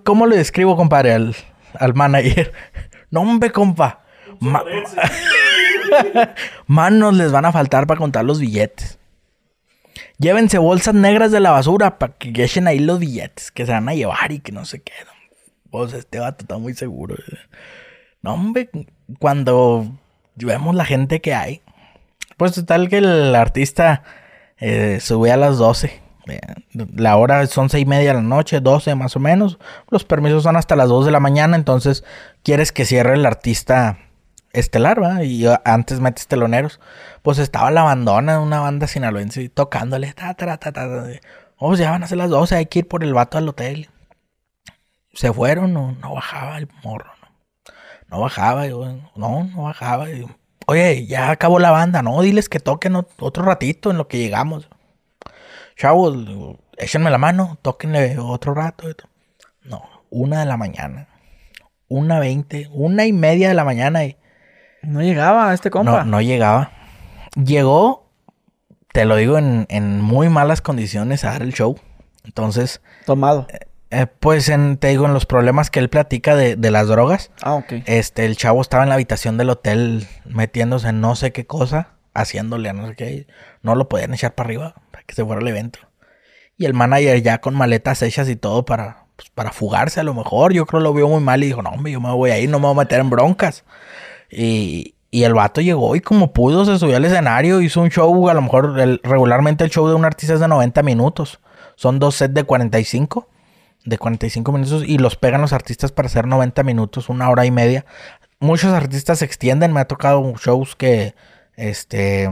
¿Cómo le describo, compadre, al, al manager? No, hombre, compa. Ma- Manos les van a faltar para contar los billetes. Llévense bolsas negras de la basura para que echen ahí los billetes que se van a llevar y que no se quedan. Pues este vato está muy seguro. No, hombre, cuando vemos la gente que hay, pues tal que el artista eh, sube a las 12. Eh, La hora son seis y media de la noche, 12 más o menos. Los permisos son hasta las 2 de la mañana, entonces quieres que cierre el artista estelar, ¿va? Y uh, antes metes teloneros. Pues estaba la bandona, una banda sinaloense, tocándole. Ta, ta, ta, ta. Oh, pues ya van a ser las 12, hay que ir por el vato al hotel. Se fueron, no, no bajaba el morro, no. No bajaba, yo, no, no bajaba. Oye, ya acabó la banda, no, diles que toquen ot- otro ratito en lo que llegamos. Chavos, échenme la mano, tóquenle otro rato. No, una de la mañana. Una veinte, una y media de la mañana y No llegaba este compa. no, no llegaba. Llegó, te lo digo, en, en muy malas condiciones a dar el show. Entonces, Tomado. eh, pues en, te digo, en los problemas que él platica de, de las drogas, Ah, ok. este, el chavo estaba en la habitación del hotel metiéndose en no sé qué cosa, haciéndole a no sé qué. No lo podían echar para arriba que se fuera al evento. Y el manager ya con maletas hechas y todo para, pues, para fugarse a lo mejor. Yo creo lo vio muy mal y dijo, no, hombre, yo me voy a ir, no me voy a meter en broncas. Y, y el vato llegó y como pudo se subió al escenario, hizo un show, a lo mejor regularmente el show de un artista es de 90 minutos. Son dos sets de 45, de 45 minutos y los pegan los artistas para hacer 90 minutos, una hora y media. Muchos artistas se extienden, me ha tocado shows que, este,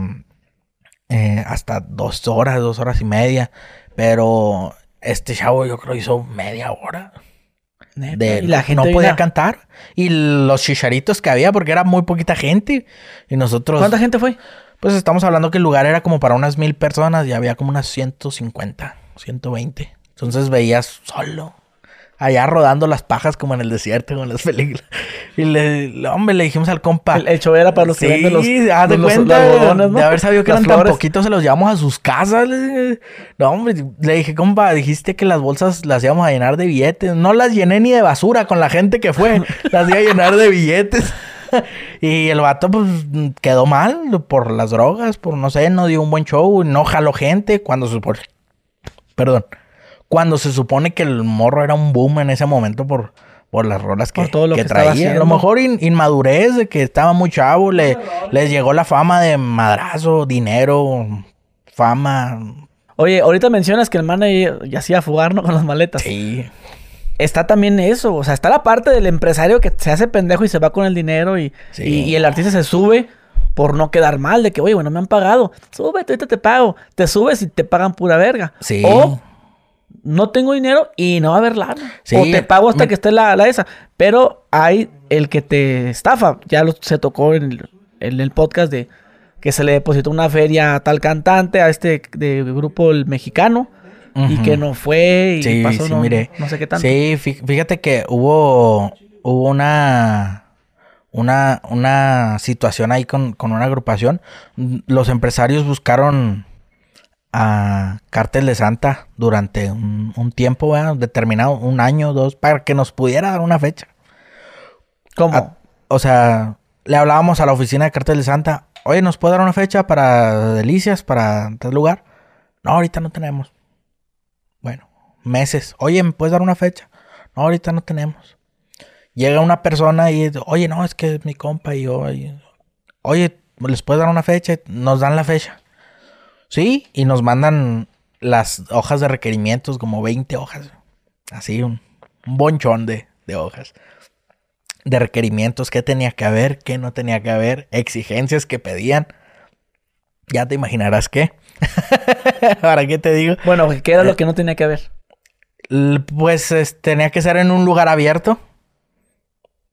eh, hasta dos horas, dos horas y media, pero este chavo yo creo hizo media hora. De, y la gente no podía cantar. Y los chicharitos que había, porque era muy poquita gente. Y nosotros, ¿Cuánta gente fue? pues estamos hablando que el lugar era como para unas mil personas y había como unas 150, 120. Entonces veías solo. Allá rodando las pajas como en el desierto, como en las películas. Y le, hombre, le dijimos al compa. El, el show era para los que Sí, venden los, haz de los- los cuenta algodones, ¿no? de haber sabido que Las eran tan poquitos, se los llevamos a sus casas. No, hombre, le dije, compa, dijiste que las bolsas las íbamos a llenar de billetes. No las llené ni de basura con la gente que fue. las iba a llenar de billetes. y el vato, pues, quedó mal por las drogas, por no sé, no dio un buen show, no jaló gente cuando supone... Perdón. Cuando se supone que el morro era un boom en ese momento por, por las rolas que, Por todo lo que traía. A lo mejor in- inmadurez de que estaba muy chavo, le, les llegó la fama de madrazo, dinero, fama. Oye, ahorita mencionas que el manager ya hacía fugar, ¿no? Con las maletas. Sí. está también eso. O sea, está la parte del empresario que se hace pendejo y se va con el dinero y, Sí. y, y el artista se sube por no quedar mal de que, oye, bueno, me han pagado. Súbete, ahorita te pago. Te subes y te pagan pura verga. Sí. O no tengo dinero y no va a haber lana. Sí, o te pago hasta me- que esté la, la esa. Pero hay el que te estafa. Ya lo- se tocó en el, en el podcast de que se le depositó una feria a tal cantante, a este de grupo el mexicano, y que no fue y Sí, pasó sí, no, mire. no sé qué tanto. Sí, fí- fíjate que hubo, hubo una, una, una situación ahí con, con una agrupación. Mm, Los empresarios buscaron a Cártel de Santa durante un, un tiempo ¿verdad? determinado, un año, dos, para que nos pudiera dar una fecha. ¿Cómo? A- o sea, le hablábamos a la oficina de Cártel de Santa, oye, ¿nos puede dar una fecha para Delicias, para tal lugar? No, ahorita no tenemos. Bueno, meses. Oye, ¿me puedes dar una fecha? No, ahorita no tenemos. Llega una persona y, oye, no, es que es mi compa y yo, y- oye, ¿les puedes dar una fecha? Nos dan la fecha. Sí, y nos mandan las hojas de requerimientos, como 20 hojas. Así, un, un bonchón de, de hojas de requerimientos, qué tenía que haber, qué no tenía que haber, exigencias que pedían. Ya te imaginarás qué. ¿Para qué te digo? Bueno, ¿qué era lo que no tenía que haber? Pues es- tenía que ser en un lugar abierto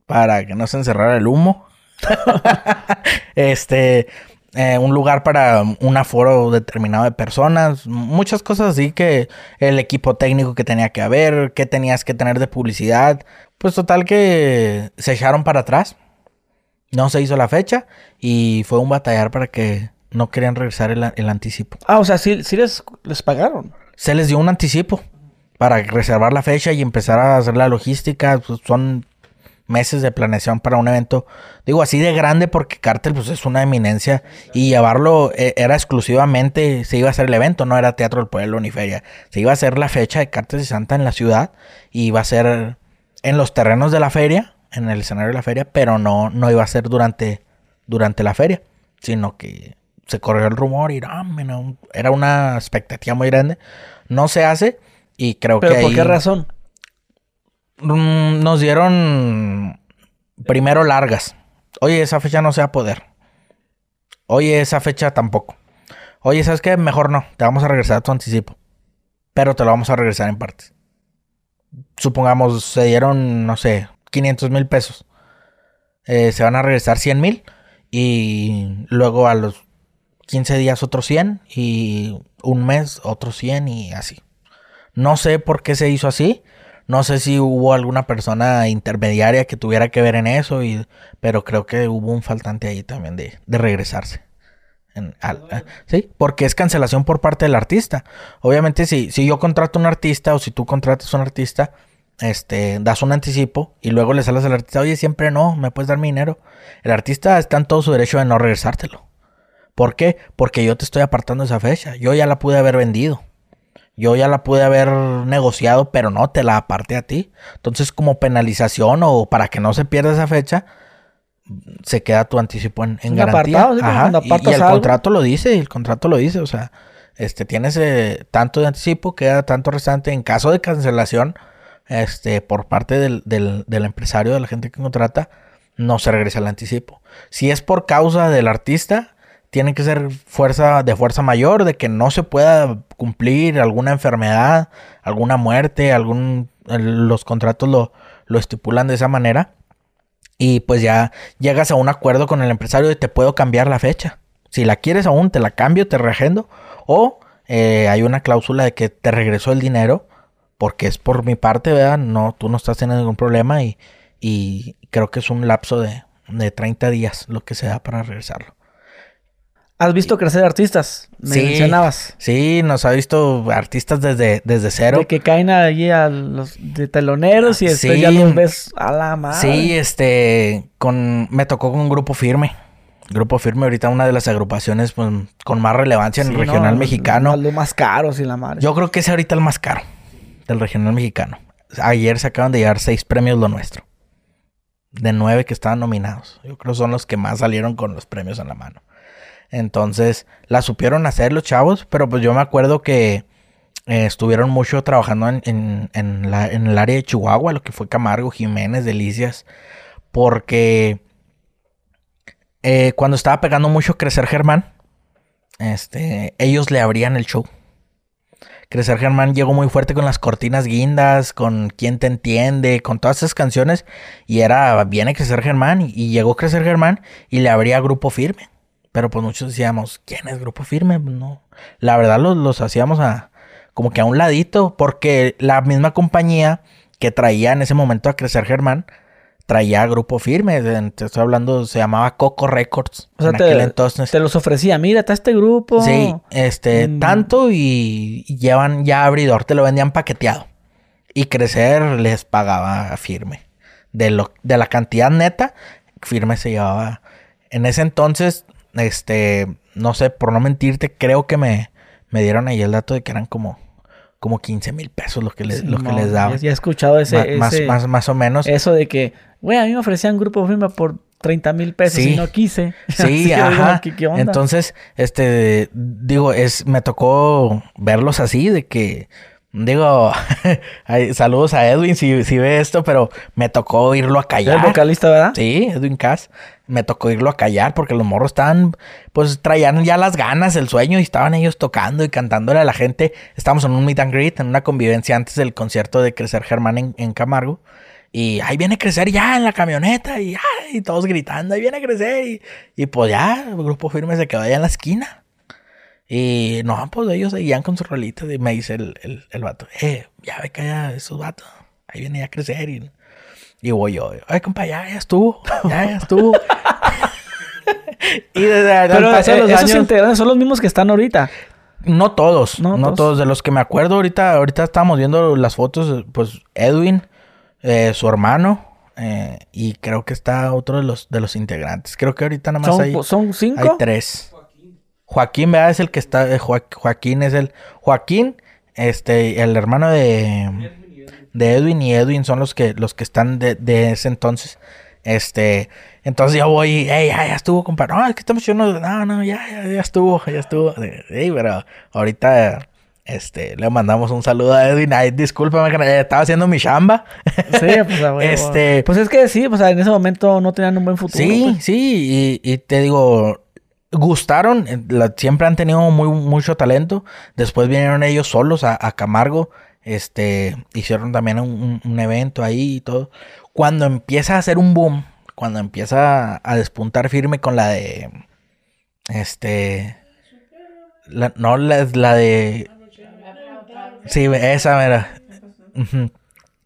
para que no se encerrara el humo. este, eh, un lugar para un aforo determinado de personas, muchas cosas así que el equipo técnico que tenía que haber, qué tenías que tener de publicidad. Pues total que se echaron para atrás. No se hizo la fecha y fue un batallar para que no querían regresar el, el anticipo. Ah, o sea, sí, sí les, les pagaron. Se les dio un anticipo para reservar la fecha y empezar a hacer la logística. Pues, son meses de planeación para un evento, digo así de grande porque Cartel pues es una eminencia y llevarlo eh, era exclusivamente, se iba a hacer el evento, no era Teatro del Pueblo ni feria, se iba a hacer la fecha de Cartel de Santa en la ciudad y iba a ser en los terrenos de la feria, en el escenario de la feria, pero no, no iba a ser durante, durante la feria, sino que se corrió el rumor y ah, mira, era una expectativa muy grande. No se hace y creo ¿Pero que por ahí qué razón? Mm, nos dieron primero largas. Oye, esa fecha no se va a poder. Oye, esa fecha tampoco. Oye, ¿sabes qué? Mejor no. Te vamos a regresar tu anticipo. Pero te lo vamos a regresar en partes. Supongamos, se dieron, no sé, 500 mil pesos. Eh, se van a regresar 100 mil. Y luego a los 15 días otros 100. Y un mes otros 100 y así. No sé por qué se hizo así. No sé si hubo alguna persona intermediaria que tuviera que ver en eso. Y, pero creo que hubo un faltante ahí también de, de regresarse. En- al- eh, sí, porque es cancelación por parte del artista. Obviamente, si, si yo contrato un artista o si tú contratas un artista, este, das un anticipo y luego le sales al artista, oye, siempre no, me puedes dar mi dinero. El artista está en todo su derecho de no regresártelo. ¿Por qué? Porque yo te estoy apartando esa fecha. Yo ya la pude haber vendido. Yo ya la pude haber negociado, pero no te la aparté a ti. Entonces, como penalización o para que no se pierda esa fecha, se queda tu anticipo en, garantía. apartado, sí, como Ajá, cuando y- el algo. contrato lo dice, el contrato lo dice, o sea, este tienes eh, tanto de anticipo, queda tanto restante. En caso de cancelación, este, por parte del, del, del empresario, de la gente que contrata, no se regresa el anticipo. Si es por causa del artista, tiene que ser fuerza de fuerza mayor, de que no se pueda cumplir alguna enfermedad, alguna muerte, algún los contratos lo, lo estipulan de esa manera. Y pues ya llegas a un acuerdo con el empresario de te puedo cambiar la fecha. Si la quieres aún, te la cambio, te reagendo. O eh, hay una cláusula de que te regreso el dinero porque es por mi parte, ¿verdad? No, tú no estás teniendo ningún problema y, y creo que es un lapso de, de 30 días lo que se da para regresarlo. ¿Has visto crecer artistas? Me Sí. mencionabas. Sí, nos ha visto artistas desde, desde cero. De que caen allí a los de teloneros y después Sí. ya los ves a la madre. Sí, este, con, me tocó con un grupo firme. Grupo firme, ahorita una de las agrupaciones pues, con más relevancia en Sí, el regional mexicano. Los más caros y la madre. Yo creo que es ahorita el más caro del regional mexicano. Ayer se acaban de llevar seis premios lo nuestro. De nueve que estaban nominados. Yo creo que son los que más salieron con los premios en la mano. Entonces, la supieron hacer los chavos, pero pues yo me acuerdo que eh, estuvieron mucho trabajando en, en, el área de Chihuahua, lo que fue Camargo, Jiménez, Delicias, porque eh, cuando estaba pegando mucho Crecer Germán, este, ellos le abrían el show. Crecer Germán llegó muy fuerte con las cortinas guindas, con Quién te entiende, con todas esas canciones. Y era, viene Crecer Germán. Y, llegó Crecer Germán y le abría Grupo Firme. Pero pues muchos decíamos, ¿quién es Grupo Firme? Pues, no. La verdad los, los hacíamos a, como que a un ladito. Porque la misma compañía que traía en ese momento a Crecer Germán traía grupo firme. Te estoy hablando, se llamaba Coco Records. O sea, te, entonces. te los ofrecía, mira, está este grupo. Sí, este, mm. tanto y, llevan ya abridor, te lo vendían paqueteado. Y crecer les pagaba firme. De, lo, de la cantidad neta, firme se llevaba. En ese entonces, este, no sé, por no mentirte, creo que me, me dieron ahí el dato de que eran como como 15 mil pesos lo que, les, lo que les daba. Ya, he escuchado ese más, más, más, o menos. Eso de que Güey, a mí me ofrecían grupo firme por 30 mil pesos y no quise. Sí, ajá. Entonces, este, digo, es, me tocó verlos así, de que, digo, saludos a Edwin si, si ve esto, pero me tocó irlo a callar. ¿El vocalista, verdad? Sí, Edwin Cass. Me tocó irlo a callar porque los morros estaban, pues traían ya las ganas, el sueño y estaban ellos tocando y cantándole a la gente. Estamos en un meet and greet, en una convivencia antes del concierto de Crecer Germán en, en Camargo. Y ahí viene a crecer ya en la camioneta y, ay, todos gritando, ahí viene a crecer. Y, y, pues ya, el grupo firme se quedó allá en la esquina. Y no, pues ellos seguían con sus rolitas y me dice el, el, el vato, eh, ya ve que allá esos vatos, ahí viene ya a crecer. Y, y voy yo, ay, compa, ya, ya estuvo, ya, ya estuvo. y desde Pero los esos integrantes son los mismos que están ahorita. No todos, no, no todos. todos. De los que me acuerdo ahorita, ahorita estábamos viendo las fotos, pues Edwin, eh, su hermano. Eh, y creo que está otro de los, de los integrantes. Creo que ahorita nada más hay. ¿Son cinco? Hay tres. Joaquín, ¿verdad? Es el que está. Eh, Joaquín es el. Joaquín, este, el hermano de. De Edwin y Edwin son los que, los que están de, de ese entonces. Este, entonces yo voy, hey, ya, ya estuvo, compadre. No, es que estamos No, no, ya, ya, ya estuvo, ya estuvo. Hey, pero ahorita este, le mandamos un saludo a Edwin. Ay, discúlpame, estaba haciendo mi chamba. Sí, pues, este, pues es que sí, pues en ese momento no tenían un buen futuro. Sí, pues. sí, y, te digo, gustaron, eh, siempre han tenido muy, mucho talento. Después vinieron ellos solos a, Camargo, este, hicieron también un, evento ahí y todo. Cuando empieza a hacer un boom, cuando empieza a despuntar firme con la de, este, no, la, la de Sí, esa mira.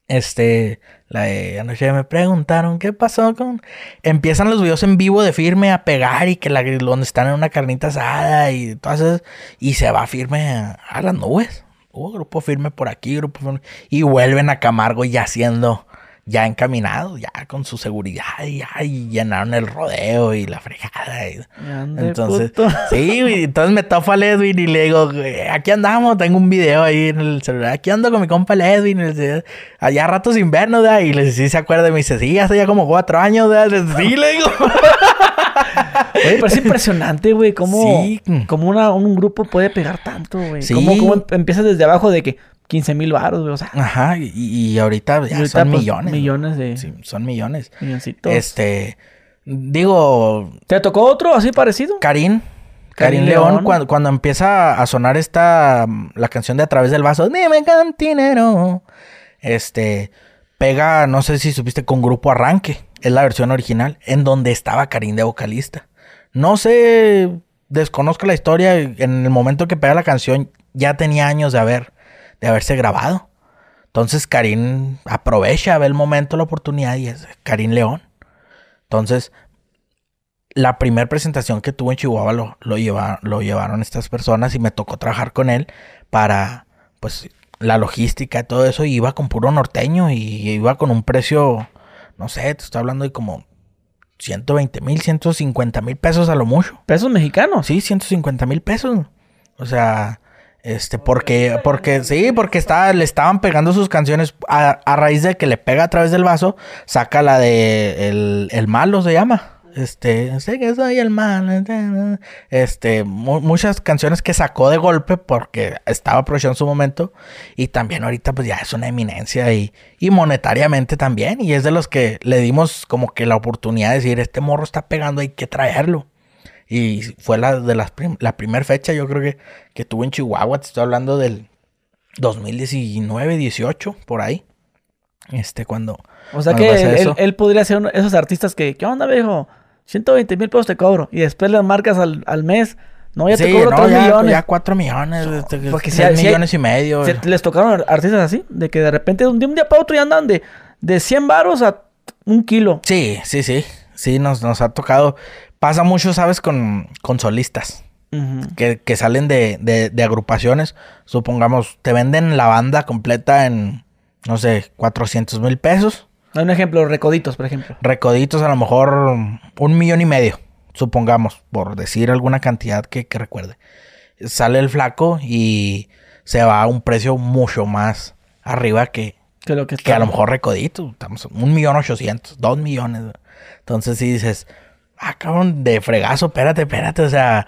Este, la de anoche me preguntaron qué pasó con. Empiezan los videos en vivo de firme a pegar y que la donde están en una carnita asada y esas. Y se va firme a, las nubes. Uh, grupo firme por aquí, grupo firme. Y vuelven a Camargo ya haciendo ya encaminado, ya con su seguridad, y ya y llenaron el rodeo y la fregada. entonces, sí, entonces me topo a Edwin y le digo, aquí andamos, tengo un video ahí en el celular, aquí ando con mi compa Edwin, allá ratos inverno, y le dice, sí se acuerda, me dice, sí, hace ya como cuatro años, sí, le digo. Oye, pero es impresionante, güey, cómo, cómo un grupo puede pegar tanto, güey. Sí. Cómo, cómo empiezas desde abajo de que 15 mil baros, güey. O sea. Ajá, y, ahorita ya son pues, millones. Millones de. Sí, son millones. Milloncitos. Este. Digo. ¿Te tocó otro así parecido? Karim. Karim León, Cuando, cuando, empieza a sonar esta. La canción de A través del vaso. Dime cantinero. Este. Pega, no sé si supiste, con Grupo Arranque. Es la versión original. En donde estaba Karim de vocalista. No sé. Desconozco la historia. En el momento que pega la canción, ya tenía años de haber de haberse grabado. Entonces Karim aprovecha, ve el momento, la oportunidad y es Karim León. Entonces, la primera presentación que tuvo en Chihuahua lo, lo, lo llevaron estas personas y me tocó trabajar con él para, pues, la logística y todo eso. Y iba con puro norteño y iba con un precio, no sé, te estoy hablando de como 120 mil, 150 mil pesos a lo mucho. ¿Pesos mexicanos? Sí, 150 mil pesos. O sea, este, porque, porque, sí, porque estaba, le estaban pegando sus canciones a, raíz de que le pega a través del vaso, saca la de el, el malo se llama. Este, sé que soy el mal. Este, muchas canciones que sacó de golpe porque estaba aprovechando su momento. Y también ahorita, pues ya es una eminencia y, y monetariamente también. Y es de los que le dimos como que la oportunidad de decir: Este morro está pegando, hay que traerlo. Y fue la de las la primera fecha, yo creo que, que tuvo en Chihuahua. Te estoy hablando del 2019, 18, por ahí. Este, cuando. O sea que él, podría ser uno, esos artistas que, ¿qué onda, viejo? 120 mil pesos te cobro. Y después las marcas al, al mes. No, ya te cobro no, 3 ya, millones. Ya 4 millones, este, porque 6 millones y medio. les tocaron artistas así, de que de repente de un día, un día para otro ya andan de, de 100 baros a un kilo. Sí, sí, sí. Sí, nos, nos ha tocado. Pasa mucho, ¿sabes? Con, con solistas. que, que, salen de, de, de agrupaciones. Supongamos, te venden la banda completa en no sé, 400 mil pesos. Un ejemplo, Recoditos, por ejemplo. Recoditos a lo mejor un millón y medio, supongamos, por decir alguna cantidad que, recuerde. Sale el flaco y se va a un precio mucho más arriba que, que, lo que, a lo mejor Recoditos. Estamos un millón ochocientos, dos millones. Entonces si dices, ah, cabrón, de fregazo, espérate, espérate, o sea...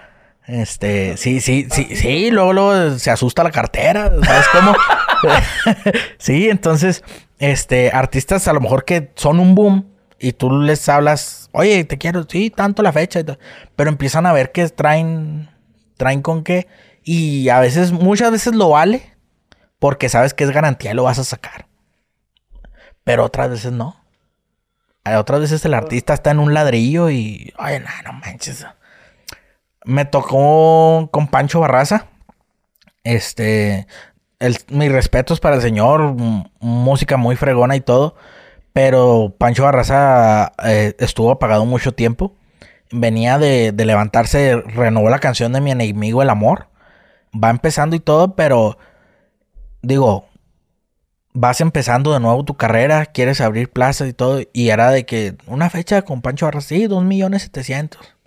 Este, sí, sí, sí, sí, luego, luego se asusta la cartera, ¿sabes cómo? sí, entonces, este, artistas a lo mejor que son un boom y tú les hablas, oye, te quiero, sí, tanto la fecha, pero empiezan a ver que traen, traen con qué, y a veces, muchas veces lo vale, porque sabes que es garantía y lo vas a sacar. Pero otras veces no. Otras veces el artista está en un ladrillo y, oye, no, no manches. Me tocó con Pancho Barraza. Este, el, mis respetos para el señor, música muy fregona y todo, pero Pancho Barraza eh, estuvo apagado mucho tiempo. Venía de, de, levantarse, renovó la canción de Mi enemigo el amor. Va empezando y todo, pero digo, vas empezando de nuevo tu carrera, quieres abrir plazas y todo, y era de que una fecha con Pancho Barraza, sí, dos millones setecientos.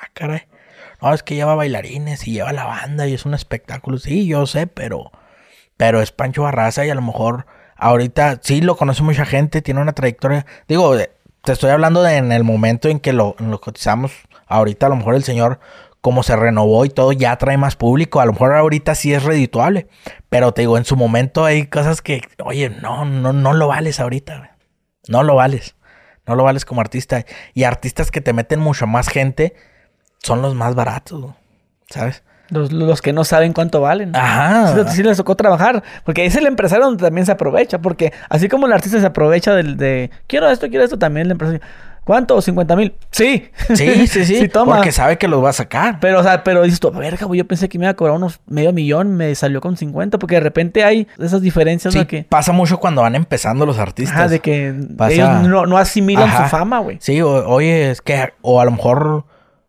Ah, caray. No, es que lleva bailarines y lleva la banda y es un espectáculo. Sí, yo sé, pero, pero es Pancho Barraza y a lo mejor ahorita sí lo conoce mucha gente, tiene una trayectoria. Digo, te estoy hablando de en el momento en que lo, lo cotizamos. Ahorita a lo mejor el señor, como se renovó y todo, ya trae más público. A lo mejor ahorita sí es redituable. Pero te digo, en su momento hay cosas que, oye, no, no, no lo vales ahorita. No lo vales. No lo vales como artista. Y artistas que te meten mucho más gente son los más baratos, ¿sabes? Los, que no saben cuánto valen. Ajá. Sí, les tocó trabajar. Porque es el empresario donde también se aprovecha. Porque así como el artista se aprovecha del de quiero esto, quiero esto, también el empresario. ¿Cuánto? ¿50 mil? Sí. Sí, sí, sí. Porque sabe que los va a sacar. Pero, o sea, pero dices tú, verga, yo pensé que me iba a cobrar unos medio millón, me salió con 50, porque de repente hay esas diferencias sí, que. Pasa mucho cuando van empezando los artistas. Ajá, de que ellos no, asimilan su fama, güey. Sí, oye, es que, o a lo mejor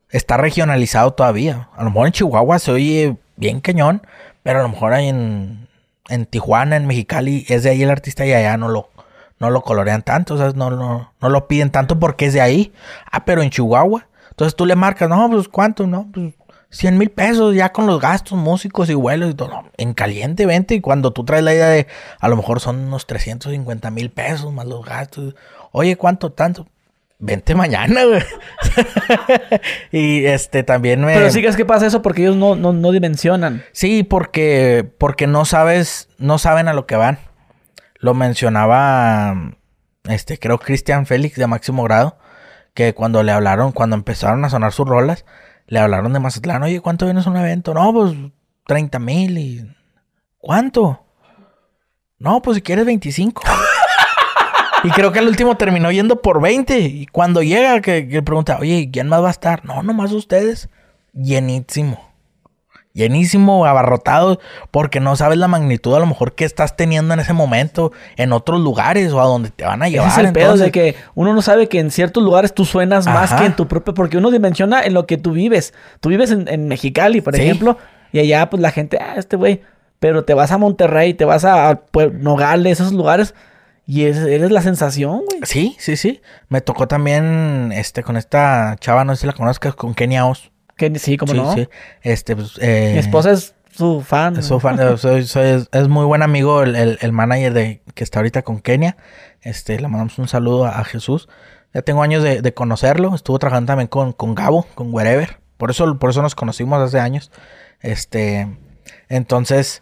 está regionalizado todavía. A lo mejor en Chihuahua se oye bien cañón, pero a lo mejor ahí en, en Tijuana, en Mexicali, es de ahí el artista y allá no lo, no lo colorean tanto, o sea, no, no, no lo piden tanto porque es de ahí. Ah, pero en Chihuahua. Entonces tú le marcas, no, pues cuánto, no, pues 100 mil pesos ya con los gastos, músicos y vuelos y todo. En caliente, vente. Y cuando tú traes la idea de, a lo mejor son unos 350 mil pesos más los gastos. Oye, ¿cuánto tanto? Vente mañana, güey. y este también me. Pero sí que es que pasa eso porque ellos no, no, no, dimensionan. Sí, porque, porque no sabes, no saben a lo que van. Lo mencionaba, este, creo Cristian Félix de máximo grado, que cuando le hablaron, cuando empezaron a sonar sus rolas, le hablaron de Mazatlán, oye, ¿cuánto vienes a un evento? No, pues 30 mil y. ¿Cuánto? No, pues si quieres 25. Y creo que el último terminó yendo por 20. Y cuando llega, que, que pregunta, oye, ¿quién más va a estar? No, nomás ustedes. Llenísimo. Llenísimo, abarrotado, porque no sabes la magnitud a lo mejor que estás teniendo en ese momento en otros lugares o a donde te van a llevar. Ese es el pedo de que uno no sabe que en ciertos lugares tú suenas más que en tu propio, porque uno dimensiona en lo que tú vives. Tú vives en, Mexicali, por ejemplo, y allá pues la gente, ah, este güey, pero te vas a Monterrey, te vas a, a Nogales, esos lugares y eres la sensación, güey. Sí, sí, sí. Me tocó también este con esta chava, no sé si la conozcas, con Kenia Oz. sí, como no. Sí. Este, pues, eh, Mi esposa es su fan. Es su fan. es muy buen amigo el, el, manager de que está ahorita con Kenia. Este, le mandamos un saludo a, Jesús. Ya tengo años de, de conocerlo. Estuvo trabajando también con, con Gabo, con Wherever. Por eso, por eso nos conocimos hace años. Este. Entonces.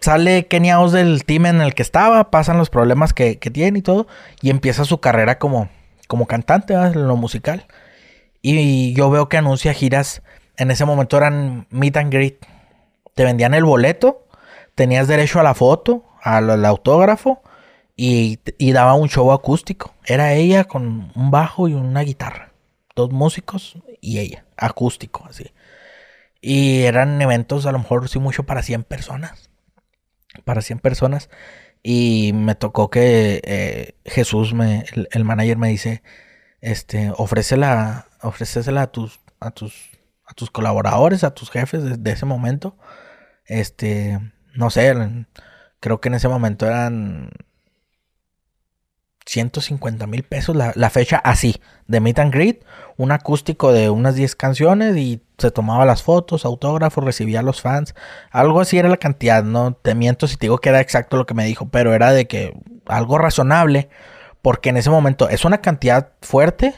Sale Kenia Oz del team en el que estaba. Pasan los problemas que, que tiene y todo. Y empieza su carrera como, como cantante, en lo musical. Y yo veo que anuncia giras. En ese momento eran meet and greet. Te vendían el boleto. Tenías derecho a la foto, al, al autógrafo. Y, y daba un show acústico. Era ella con un bajo y una guitarra. Dos músicos y ella. Acústico, así. Y eran eventos a lo mejor sí mucho para 100 personas. Para 100 personas. Y me tocó que eh, Jesús, me, el, el manager, me dice, este, ofrécela, ofrécesela a tus, a tus, a tus colaboradores, a tus jefes de, de ese momento. Este, no sé, creo que en ese momento eran 150 mil pesos la, la, fecha así, de meet and greet, un acústico de unas 10 canciones y se tomaba las fotos, autógrafos, recibía a los fans, algo así era la cantidad, no te miento si te digo que era exacto lo que me dijo, pero era de que algo razonable, porque en ese momento es una cantidad fuerte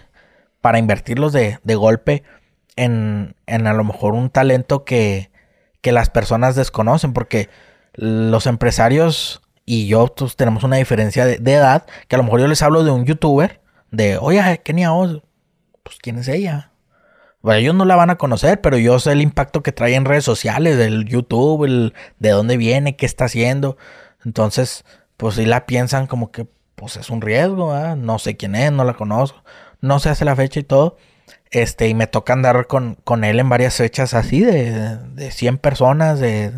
para invertirlos de, de golpe en, en a lo mejor un talento que, que las personas desconocen, porque los empresarios y yo pues, tenemos una diferencia de, edad, que a lo mejor yo les hablo de un youtuber, de, oye, Kenia Oz, pues ¿quién es ella? Ellos no la van a conocer, pero yo sé el impacto que trae en redes sociales, del YouTube, el, de dónde viene, qué está haciendo. Entonces, pues si la piensan como que, pues es un riesgo, no sé quién es, no la conozco, no se hace la fecha y todo. Este, y me toca andar con, con él en varias fechas así, de, de 100 personas, de,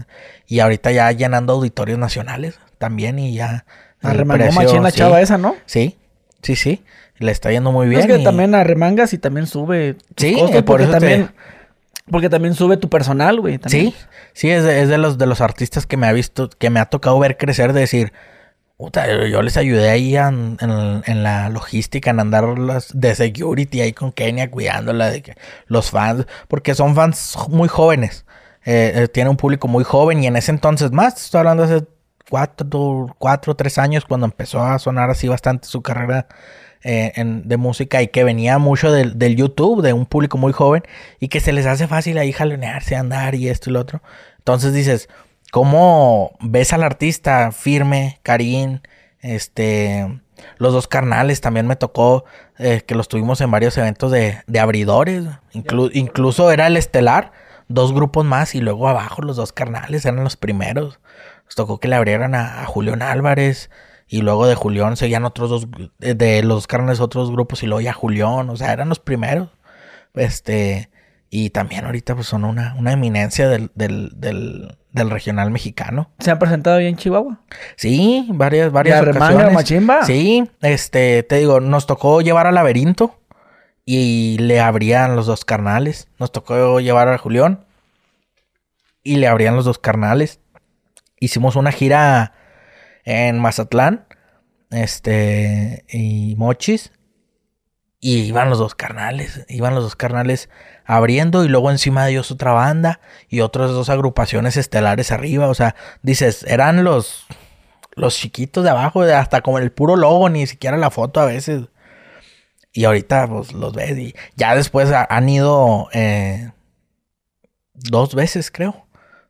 y ahorita ya llenando auditorios nacionales también y ya. Arremangó machín la sí, chava esa, ¿no? Sí, sí, sí. Le está yendo muy bien. Es que y- también arremangas y también sube. Sí, costos, eh, por porque eso te- también. Porque también sube tu personal, güey. también. Sí, sí, es de, es de los de los artistas que me ha visto, que me ha tocado ver crecer, de decir, puta, yo, yo les ayudé ahí en, en- en la logística, en andar las de security ahí con Kenia cuidándola de que los fans, porque son fans muy jóvenes, eh, eh, tiene un público muy joven y en ese entonces más, estoy hablando hace cuatro, cuatro, tres años cuando empezó a sonar así bastante su carrera eh, en- de música y que venía mucho del, del YouTube, de un público muy joven y que se les hace fácil ahí jalonearse, andar y esto y lo otro. Entonces dices, ¿cómo ves al artista firme, Karim, este, los dos carnales? También me tocó eh, que los tuvimos en varios eventos de, de abridores, inclu- incluso era el estelar, dos grupos más y luego abajo los dos carnales eran los primeros. Nos tocó que le abrieran a, a Julián Álvarez. Y luego de Julián seguían otros dos, de, los carnes otros grupos y luego ya Julián, o sea, eran los primeros. Este, y también ahorita pues son una, una eminencia del, del, del, del regional mexicano. Se han presentado ahí en Chihuahua. Sí, varias, varias ¿Y ocasiones. machimba? Sí, este, te digo, nos tocó llevar al laberinto y le abrían los dos carnales. Nos tocó llevar a Julián y le abrían los dos carnales. Hicimos una gira en Mazatlán, este, y Mochis. Y iban los dos carnales, iban los dos carnales abriendo y luego encima de ellos otra banda y otras dos agrupaciones estelares arriba. O sea, dices, eran los, los chiquitos de abajo, hasta como el puro logo, ni siquiera la foto a veces. Y ahorita pues los ves y ya después ha- han ido eh, dos veces, creo.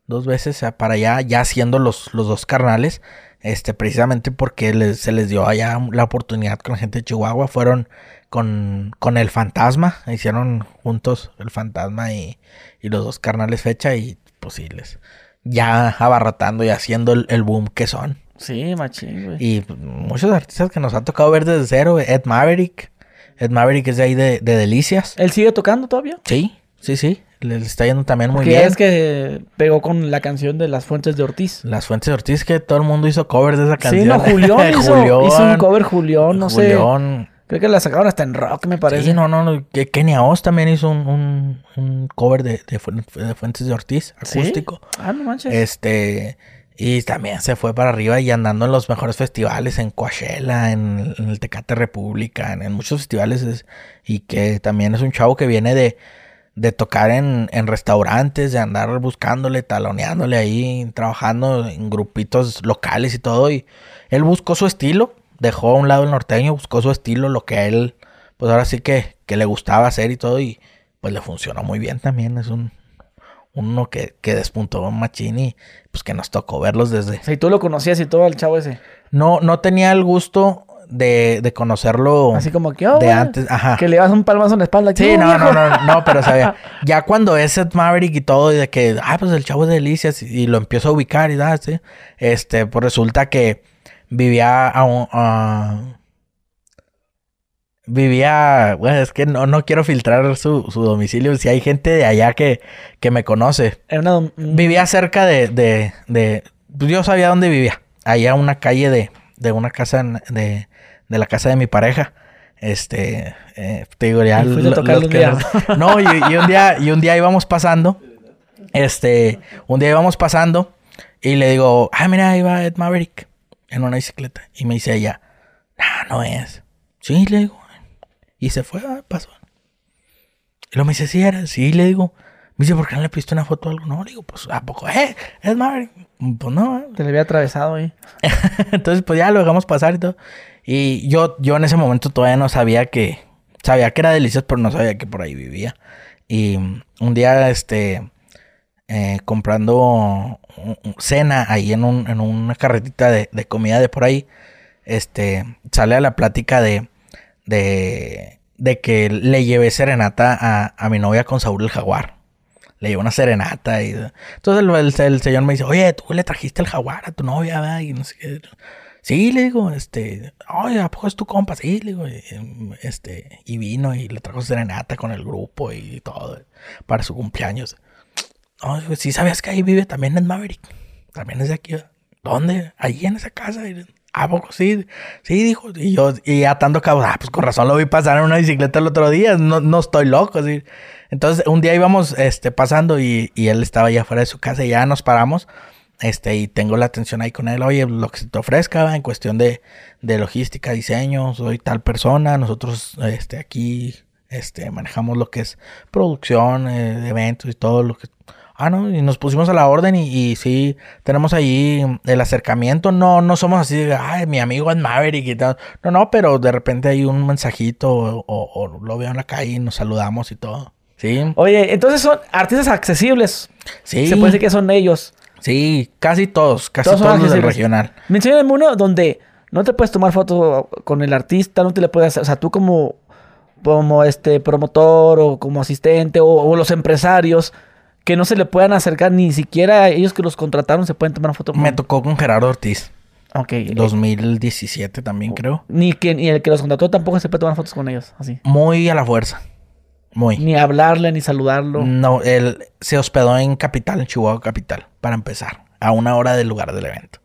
Dos veces para allá, ya siendo los, los dos carnales. Este, precisamente porque les- se les dio allá la oportunidad con la gente de Chihuahua. Fueron con, con el fantasma. Hicieron juntos el fantasma y, y los dos carnales fecha. Y pues sí, les ya abarrotando y haciendo el, el boom que son. Sí, machín, güey. Y pues, muchos artistas que nos ha tocado ver desde cero. Ed Maverick. Ed Maverick es de ahí de, de Delicias. ¿Él sigue tocando todavía? Sí, sí, sí. Le, está yendo también muy Porque bien. es que pegó con la canción de Las Fuentes de Ortiz. Las Fuentes de Ortiz, que todo el mundo hizo covers de esa canción. Sí, no, Julián hizo, Julián, hizo un cover Julián, no sé. Julián. Creo que la sacaron hasta en rock, me parece. Sí, no, no, no. Kenia Oz también hizo un, un, un cover de, de, Fu- de Fuentes de Ortiz, ¿Sí? acústico. Ah, no manches. Este, y también se fue para arriba y andando en los mejores festivales, en Coachella, en, en el Tecate República, en, en muchos festivales. es- y que también es un chavo que viene de, de tocar en, en restaurantes, de andar buscándole, taloneándole ahí, trabajando en grupitos locales y todo. Y él buscó su estilo, dejó a un lado el norteño, buscó su estilo, lo que a él, pues ahora sí que, que le gustaba hacer y todo, y pues le funcionó muy bien también. Es un uno que, que despuntó machín y pues que nos tocó verlos desde. Si tú lo conocías y todo el chavo ese. No, no tenía el gusto de, de conocerlo. Así como que, oh, de antes, ajá. Que le das un palmazo en la espalda. Sí, "Oh, no, viejo". no, no, no, pero sabía. Ya cuando es Ed Maverick y todo, y de que, ah, pues el chavo es de Delicias, y, lo empiezo a ubicar y da, sí. Este, pues resulta que vivía a un. a- vivía. Bueno, es que no, no quiero filtrar su, su domicilio. Si hay gente de allá que, que me conoce. Una... un- Vivía cerca de, de, de- pues yo sabía dónde vivía. Allá una calle de, de una casa de, de la casa de mi pareja. Este, eh, te digo ya. Lo- los que nos- No, y, y un día, y un día íbamos pasando. Este, un día íbamos pasando y le digo, ah, mira, ahí va Ed Maverick en una bicicleta. Y me dice ella, nah, no es. Sí, le digo. Y se fue, ah, pasó. Y luego me dice, sí, era, sí, le digo. Me dice, ¿por qué no le pediste una foto o algo? No, le digo, pues, ¿a poco? ¿Eh? ¿Es Maverick? Pues no. eh. Te le había atravesado ahí. Entonces, pues ya lo dejamos pasar y todo. Y yo, yo en ese momento todavía no sabía que... Sabía que era delicias, pero no sabía que por ahí vivía. Y un día, este... eh, comprando cena ahí en, un, en una carretita de, de comida de por ahí. Este... Sale a la plática de... De... De que le llevé serenata a, a mi novia con Saúl el Jaguar. Le llevé una serenata y... Entonces el, el- el señor me dice, oye, tú le trajiste el jaguar a tu novia, ¿verdad? Y no sé qué. Sí, le digo, este, oye, ¿a poco es tu compa? Sí, le digo, este, y vino y le trajo serenata con el grupo y todo para su cumpleaños. No, digo, sí sabías que ahí vive también en Maverick. También es de aquí. ¿Dónde? Allí en esa casa. ¿A poco sí? Sí, dijo. Y yo, y atando cabos, ah, pues con razón lo vi pasar en una bicicleta el otro día. No, no estoy loco. así. Entonces, un día íbamos este, pasando y, él estaba allá afuera de su casa y ya nos paramos. Este, y tengo la atención ahí con él. Oye, lo que se te ofrezca en cuestión de, de logística, diseño, soy tal persona. Nosotros, este, aquí, este, manejamos lo que es producción, eh, eventos y todo lo que. Ah, no, y nos pusimos a la orden y, y sí, tenemos ahí el acercamiento. No, no somos así de, ay, mi amigo es Maverick y tal. No, no, pero de repente hay un mensajito o, o lo veo en la calle y nos saludamos y todo. Sí, Oye, entonces son artistas accesibles. sí. Se puede decir que son ellos. Sí, casi todos, casi Todos todos, son los del regional. Mencióname uno donde no te puedes tomar foto con el artista, no te le puedes hacer, o sea, tú como, como este promotor o como asistente o, o los empresarios que no se le puedan acercar ni siquiera ellos que los contrataron se pueden tomar foto con Me tocó con Gerardo Ortiz, Ok, eh, 2017 también creo. ni que ni el que los contrató tampoco se puede tomar fotos con ellos, así. Muy a la fuerza. Muy. Ni hablarle ni saludarlo. No, él se hospedó en Capital, en Chihuahua Capital, para empezar, a una hora del lugar del evento.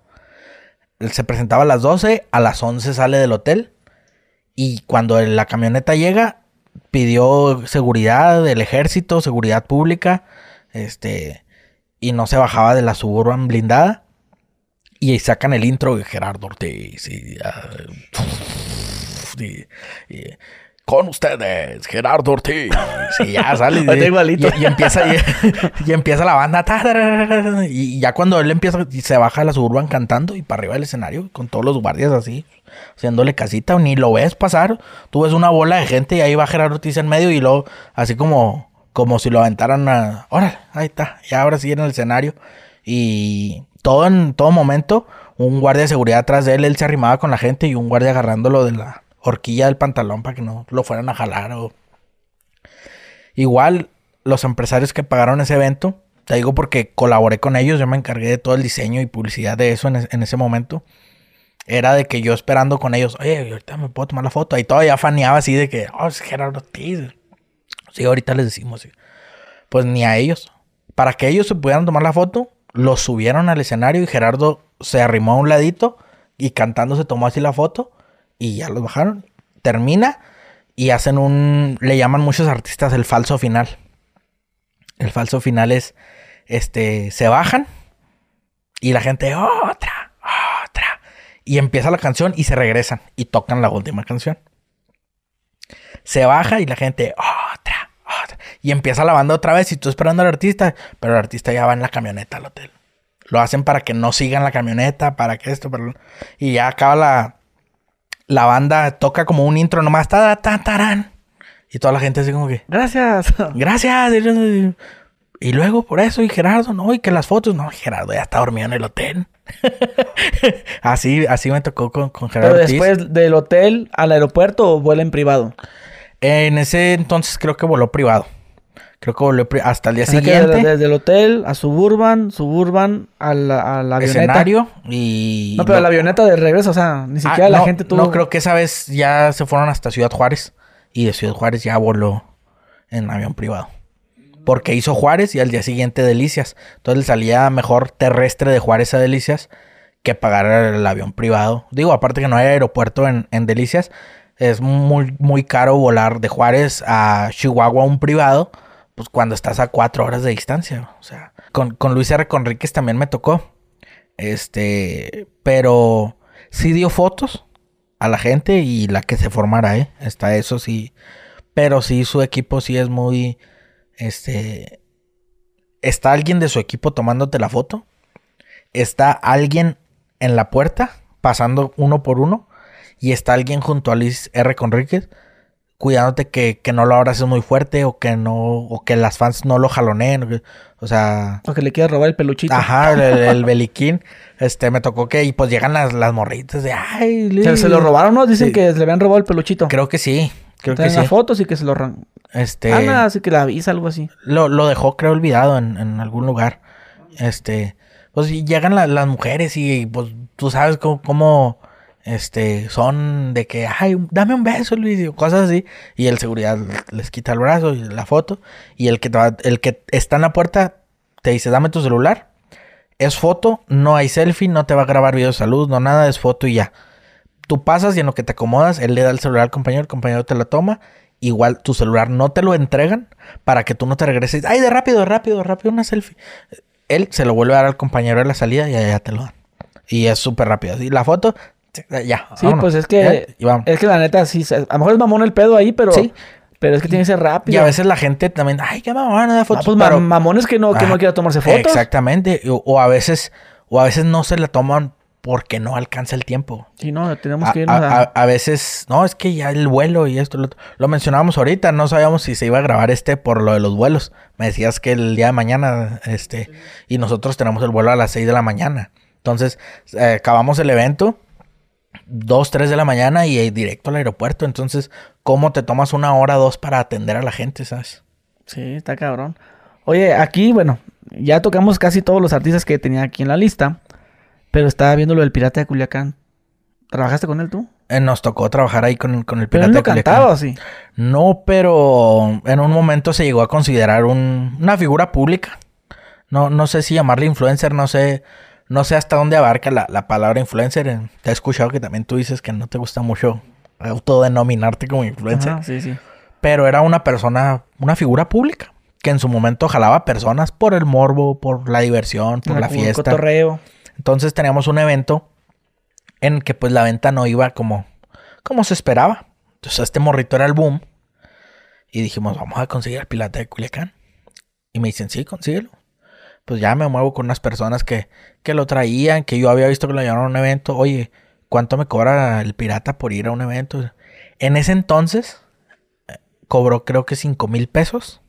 Él se presentaba a las 12, a las 11 sale del hotel y cuando la camioneta llega, pidió seguridad del ejército, seguridad pública, este, y no se bajaba de la suburban blindada. Y ahí sacan el intro de Gerardo Ortiz y, ah, y- y- con ustedes, Gerardo Ortiz. Y ya sale. Está igualito. Y, y empieza, y, y empieza la banda. Y ya cuando él empieza, y se baja de la suburban cantando y para arriba del escenario, con todos los guardias así, haciéndole casita, ni lo ves pasar. Tú ves una bola de gente y ahí va Gerardo Ortiz en medio y luego, así como, como si lo aventaran a. Órale, ahí está. Y ahora sí en el escenario. Y todo en todo momento, un guardia de seguridad atrás de él, él se arrimaba con la gente y un guardia agarrándolo de la horquilla del pantalón para que no lo fueran a jalar o... Igual, los empresarios que pagaron ese evento, te digo porque colaboré con ellos, yo me encargué de todo el diseño y publicidad de eso en, es- en ese momento. Era de que yo esperando con ellos, oye, ahorita me puedo tomar la foto. Ahí todavía faneaba así de que, oh, es Gerardo Ortiz. Sí, ahorita les decimos. Pues ni a ellos. Para que ellos se pudieran tomar la foto, los subieron al escenario y Gerardo se arrimó a un ladito y cantando se tomó así la foto y ya los bajaron. Termina y hacen un, le llaman muchos artistas el falso final. El falso final es, este, se bajan y la gente, otra, otra. Y empieza la canción y se regresan y tocan la última canción. Se baja y la gente, otra, otra. Y empieza la banda otra vez y tú esperando al artista, pero el artista ya va en la camioneta al hotel. Lo hacen para que no sigan la camioneta, para que esto, para lo- y ya acaba la, la banda toca como un intro nomás, ta, ta, tarán. Y toda la gente así como que, Gracias. gracias. Y- luego por eso, y Gerardo, no, y que las fotos, no, Gerardo ya está dormido en el hotel. así, así me tocó con, con Gerardo Pero Ortiz. después del hotel al aeropuerto o vuela en privado. En ese entonces creo que voló privado. Creo que pri- hasta el día O sea que siguiente. desde, desde el hotel a Suburban, Suburban a la, a la avioneta. escenario y... No, pero la avioneta de regreso, o sea, ni Ah, siquiera la no, gente tuvo. No, creo que esa vez ya se fueron hasta Ciudad Juárez. Y de Ciudad Juárez ya voló en avión privado. Porque hizo Juárez y al día siguiente Delicias. Entonces le salía mejor terrestre de Juárez a Delicias que pagar el avión privado. Digo, aparte que no hay aeropuerto en, en Delicias, es muy, muy caro volar de Juárez a Chihuahua un privado, pues cuando estás a cuatro horas de distancia. O sea, con, con Luis R. Conríquez también me tocó. Este, pero sí dio fotos a la gente y la que se formara, ¿eh? Está eso sí. Pero sí, su equipo sí es muy, este, está alguien de su equipo tomándote la foto. Está alguien en la puerta pasando uno por uno. Y está alguien junto a Luis R. Conríquez cuidándote que, que no lo abraces muy fuerte o que no, o que las fans no lo jaloneen. o que- sea, O que le quiera robar el peluchito. Ajá, el, el- el beliquín. Este, me tocó que, y pues llegan las, las morritas de, ay, ¿Se, Luis". se lo robaron, ¿no? Dicen Sí. que le habían robado el peluchito. Creo que sí, creo que Traen sí. las fotos y que se lo. Este, Ah, nada, así que la avisa, algo así. lo, lo dejó, creo, olvidado en, en algún lugar. Este, pues llegan la- las mujeres y, pues, tú sabes cómo, cómo, este, son de que, ay, dame un beso, Luis, y cosas así. Y el seguridad les quita el brazo y la foto. Y el que, va- el que está en la puerta te dice, dame tu celular. Es foto, no hay selfie, no te va a grabar video de salud, no nada, es foto y ya. Tú pasas y en lo que te acomodas, él le da el celular al compañero, el compañero te lo toma. Igual tu celular no te lo entregan para que tú no te regreses. Ay, de rápido, de rápido, rápido, una selfie. Él se lo vuelve a dar al compañero de la salida y allá te lo dan. Y es súper rápido. Y la foto, ya. Sí, vámonos. pues es que. Es que la neta, sí. A lo mejor es mamón el pedo ahí, pero. Sí. Pero es que tiene que ser rápido. Y a veces la gente también, ay, qué mamón, da Ah, fotos. pues ma- pero- mamones que no, que no Ah, quiera tomarse fotos. Exactamente. O, o a veces, o a veces no se la toman porque no alcanza el tiempo. Sí, no, tenemos A, que irnos a- a. a- a veces, no, es que ya el vuelo y esto, lo, lo mencionábamos ahorita, no sabíamos si se iba a grabar este por lo de los vuelos. Me decías que el día de mañana, este, y nosotros tenemos el vuelo a las 6 de la mañana. Entonces, eh, acabamos el evento, 2, 3 de la mañana y directo al aeropuerto. Entonces, ¿cómo te tomas una hora, dos para atender a la gente, sabes? Sí, está cabrón. Oye, aquí, bueno, ya tocamos casi todos los artistas que tenía aquí en la lista. Pero estaba viendo lo del Pirata de Culiacán. ¿Trabajaste con él tú? Eh, nos tocó trabajar ahí con, con el Pero pirata él no de Culiacán. cantaba, ¿o sí? No, pero en un momento se llegó a considerar un- una figura pública. No, no sé si llamarle influencer, no sé, no sé hasta dónde abarca la, la palabra influencer. Te he escuchado que también tú dices que no te gusta mucho autodenominarte como influencer. Ajá, sí, sí. Pero era una persona, una figura pública. Que en su momento jalaba personas por el morbo, por la diversión, por Ah, la fiesta. Cotorreo. Entonces teníamos un evento en que pues la venta no iba como, como se esperaba. Entonces este morrito era el boom. Y dijimos, vamos a conseguir el pirata de Culiacán. Y me dicen, sí, consíguelo. Pues ya me muevo con unas personas que, que lo traían, que yo había visto que lo llevaron a un evento. Oye, ¿cuánto me cobra el pirata por ir a un evento? En ese entonces eh, cobró creo que 5 mil pesos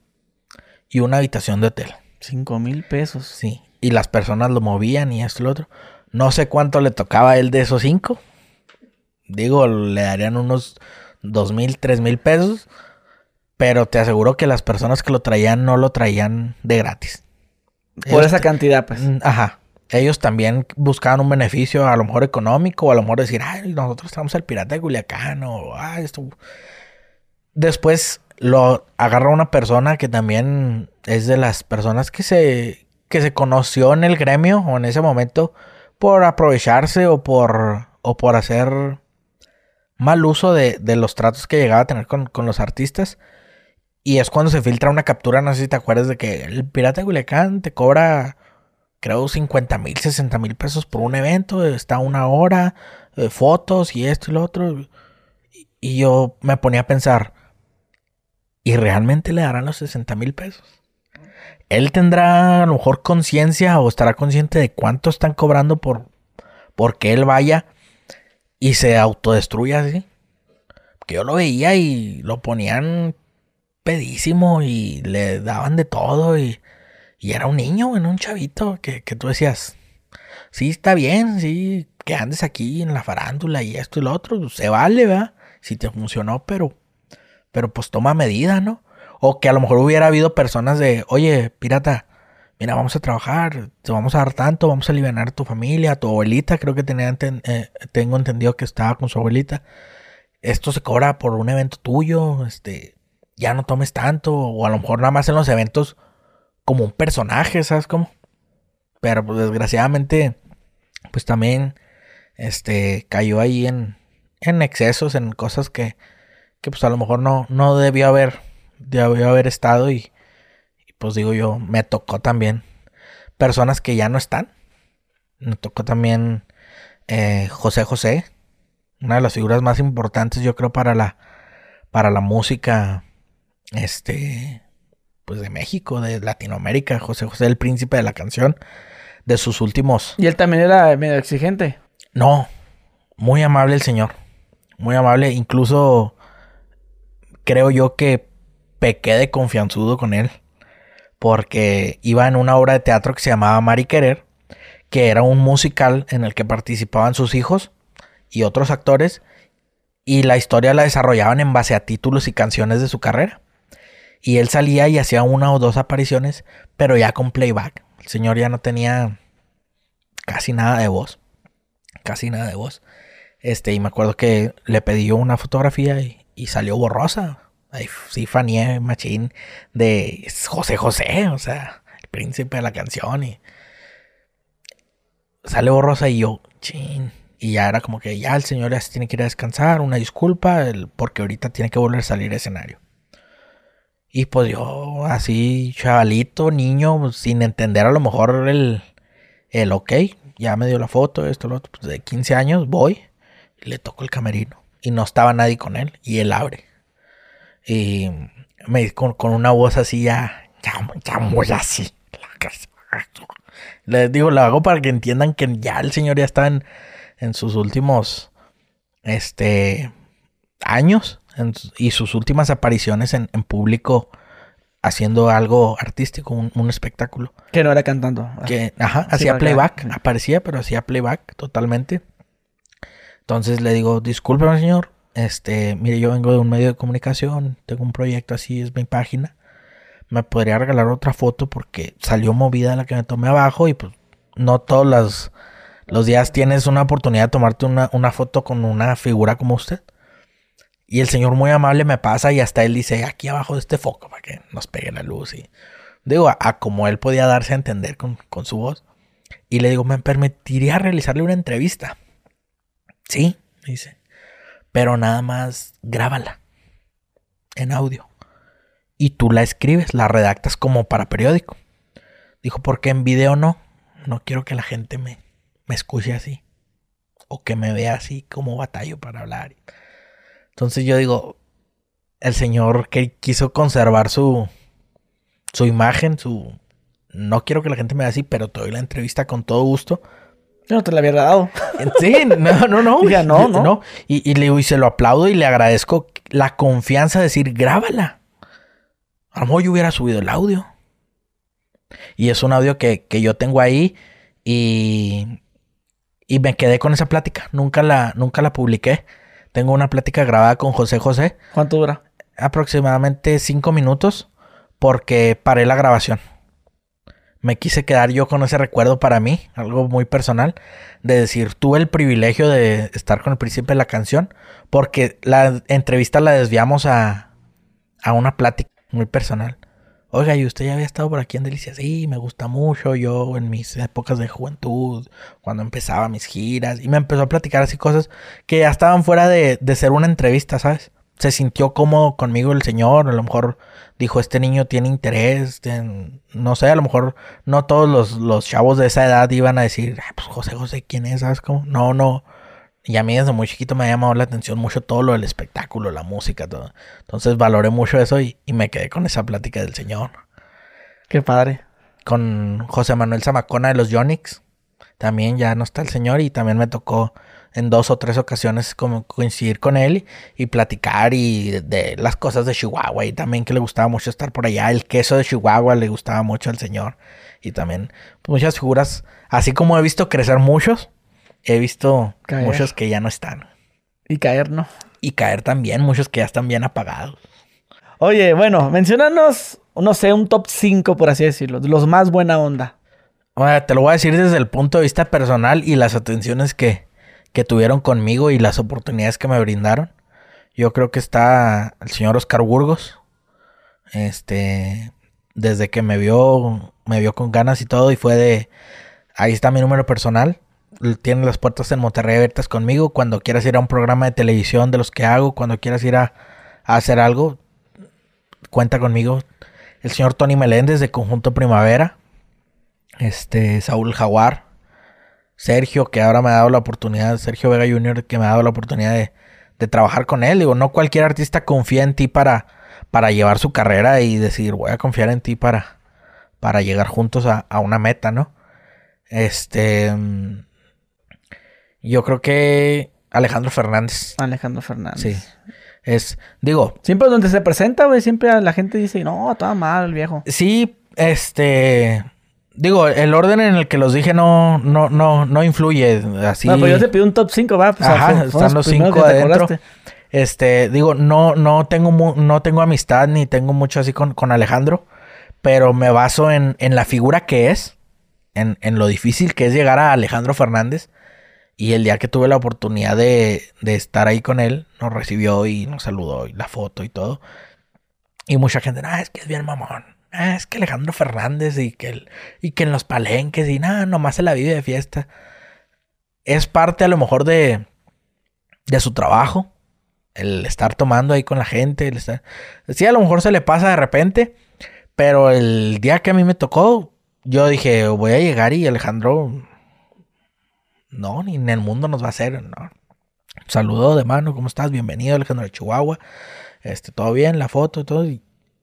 y una habitación de hotel. Cinco mil pesos. Sí. Y las personas lo movían y esto y lo otro. No sé cuánto le tocaba a él de esos cinco. Digo, le darían unos dos mil, tres mil pesos. Pero te aseguro que las personas que lo traían no lo traían de gratis. Por esa cantidad, pues. Mm, Ajá. Ellos también buscaban un beneficio, a lo mejor económico, o a lo mejor decir, ay, nosotros traemos al pirata de Culiacán, o esto. Después lo agarra una persona que también es de las personas que se, que se conoció en el gremio o en ese momento por aprovecharse o por, o por hacer mal uso de, de los tratos que llegaba a tener con, con los artistas. Y es cuando se filtra una captura, no sé si te acuerdas de que el pirata de te cobra, creo, 50 mil, 60 mil pesos por un evento, está una hora, eh, fotos y esto y lo otro. Y, yo me ponía a pensar, ¿y realmente le darán los 60 mil pesos? Él tendrá a lo mejor conciencia o estará consciente de cuánto están cobrando por porque él vaya y se autodestruye así. Que yo lo veía y lo ponían pedísimo y le daban de todo y, y era un niño, en un chavito que, que tú decías, sí, está bien, sí, que andes aquí en la farándula y esto y lo otro, se vale, ¿verdad? Si te funcionó, pero, pero pues toma medida, ¿no? O que a lo mejor hubiera habido personas de, oye, pirata, mira, vamos a trabajar, te vamos a dar tanto, vamos a aliviar a tu familia, a tu abuelita, creo que tenía, eh, tengo entendido que estaba con su abuelita. Esto se cobra por un evento tuyo, este, ya no tomes tanto, o a lo mejor nada más en los eventos como un personaje, ¿sabes cómo? Pero pues, desgraciadamente, pues también, este, cayó ahí en, en excesos, en cosas que, que pues a lo mejor no, no debió haber, debió haber estado y, pues digo yo, me tocó también personas que ya no están. Me tocó también eh, José José, una de las figuras más importantes yo creo para la, para la música, este, pues de México, de Latinoamérica, José José, el príncipe de la canción, de sus últimos. ¿Y él también era medio exigente? No, muy amable el señor, muy amable, incluso creo yo que pequé de confianzudo con él porque iba en una obra de teatro que se llamaba Mari Querer, que era un musical en el que participaban sus hijos y otros actores, y la historia la desarrollaban en base a títulos y canciones de su carrera. Y él salía y hacía una o dos apariciones, pero ya con playback. El señor ya no tenía casi nada de voz. Casi nada de voz. Este, y me acuerdo que le pedí una fotografía y, salió borrosa. Ay, sí, Fanie Machín de José José, o sea, el príncipe de la canción. Y sale borrosa y yo, chin. Y ya era como que ya el señor ya se tiene que ir a descansar, una disculpa, porque ahorita tiene que volver a salir escenario. Y pues yo, así, chavalito, niño, sin entender a lo mejor el, el ok, ya me dio la foto, esto, lo otro, pues de 15 años, voy y le toco el camerino. Y no estaba nadie con él, y él abre. Y me con, con una voz así ya, ya, muy así. Les digo, lo hago para que entiendan que ya el señor ya está en, en sus últimos este años y sus últimas apariciones en, en, público haciendo algo artístico, un, espectáculo. Que no era cantando. Que, ajá, hacía playback, aparecía, pero hacía playback totalmente. Entonces le digo, discúlpeme señor, este, mire, yo vengo de un medio de comunicación, tengo un proyecto así, es mi página. Me podría regalar otra foto porque salió movida la que me tomé abajo y pues no todos los, los días tienes una oportunidad de tomarte una, una foto con una figura como usted. Y el señor muy amable me pasa y hasta él dice, aquí abajo de este foco para que nos pegue la luz. Y digo, a, como él podía darse a entender con, con, su voz. Y le digo, ¿me permitiría realizarle una entrevista? Sí, dice pero nada más grábala en audio. Y tú la escribes, la redactas como para periódico. Dijo, porque en video no. No quiero que la gente me, me escuche así. O que me vea así como batallo para hablar. Entonces yo digo, el señor que quiso conservar su, su imagen, su... No quiero que la gente me vea así, pero te doy la entrevista con todo gusto no te la había dado. Sí, no, no, no. Ya no, no. Y, y, le, y se lo aplaudo y le agradezco la confianza de decir, grábala. A lo mejor yo hubiera subido el audio. Y es un audio que, que yo tengo ahí y, y me quedé con esa plática. Nunca la, nunca la publiqué. Tengo una plática grabada con José José. ¿Cuánto dura? Aproximadamente cinco minutos porque paré la grabación me quise quedar yo con ese recuerdo para mí, algo muy personal, de decir, tuve el privilegio de estar con el príncipe de la canción, porque la entrevista la desviamos a, a una plática muy personal. Oiga, ¿y usted ya había estado por aquí en Delicias? Sí, me gusta mucho. Yo en mis épocas de juventud, cuando empezaba mis giras, y me empezó a platicar así cosas que ya estaban fuera de, de ser una entrevista, ¿sabes? se sintió cómodo conmigo el señor, a lo mejor dijo, este niño tiene interés, no sé, a lo mejor no todos los, los, chavos de esa edad iban a decir, pues José José, ¿quién es? ¿Sabes cómo? No, no. Y a mí desde muy chiquito me ha llamado la atención mucho todo lo del espectáculo, la música, todo. Entonces valoré mucho eso y, y me quedé con esa plática del señor. Qué padre. Con José Manuel Zamacona de los Yonix. también ya no está el señor y también me tocó en dos o tres ocasiones como coincidir con él y, platicar y de, las cosas de Chihuahua y también que le gustaba mucho estar por allá. El queso de Chihuahua le gustaba mucho al señor y también muchas figuras, así como he visto crecer muchos, he visto muchos que ya no están. Y caer, ¿no? Y caer también, muchos que ya están bien apagados. Oye, bueno, mencionanos, no sé, un top 5, por así decirlo, de los más buena onda. te lo voy a decir desde el punto de vista personal y las atenciones que, que tuvieron conmigo y las oportunidades que me brindaron. Yo creo que está el señor Oscar Burgos. Este, desde que me vio, me vio con ganas y todo y fue de, ahí está mi número personal. Tiene las puertas en Monterrey abiertas conmigo. Cuando quieras ir a un programa de televisión de los que hago, cuando quieras ir a hacer algo, cuenta conmigo el señor Tony Meléndez de Conjunto Primavera, este Saúl Jaguar, Sergio, que ahora me ha dado la oportunidad, Sergio Vega Jr., que me ha dado la oportunidad de, trabajar con él. Digo, no cualquier artista confía en ti para, para llevar su carrera y decir, voy a confiar en ti para, para llegar juntos a, a una meta, ¿no? Este. Yo creo que Alejandro Fernández. Alejandro Fernández. Sí. Es, digo. Siempre donde se presenta, güey, siempre la gente dice, no, todo mal el viejo. Sí, este. Digo, el orden en el que los dije no, no, no, no influye así. No, pues yo te pido un top 5, va. Pues, Ajá, están los 5 adentro. Este, digo, no, no tengo no tengo amistad ni tengo mucho así con, con Alejandro, pero me baso en, en la figura que es, en, en, lo difícil que es llegar a Alejandro Fernández. Y el día que tuve la oportunidad de, estar ahí con él, nos recibió y nos saludó y la foto y todo. Y mucha gente, ah, es que es bien mamón. Ah, es que Alejandro Fernández y que, y que en los palenques y nada, nomás se la vive de fiesta. Es parte a lo mejor de, de su trabajo. El estar tomando ahí con la gente. El estar... Sí, a lo mejor se le pasa de repente. Pero el día que a mí me tocó, yo dije, voy a llegar y Alejandro no, ni en el mundo nos va a hacer, no. Saludo de mano, ¿cómo estás? Bienvenido, Alejandro de Chihuahua. Este, todo bien, la foto todo.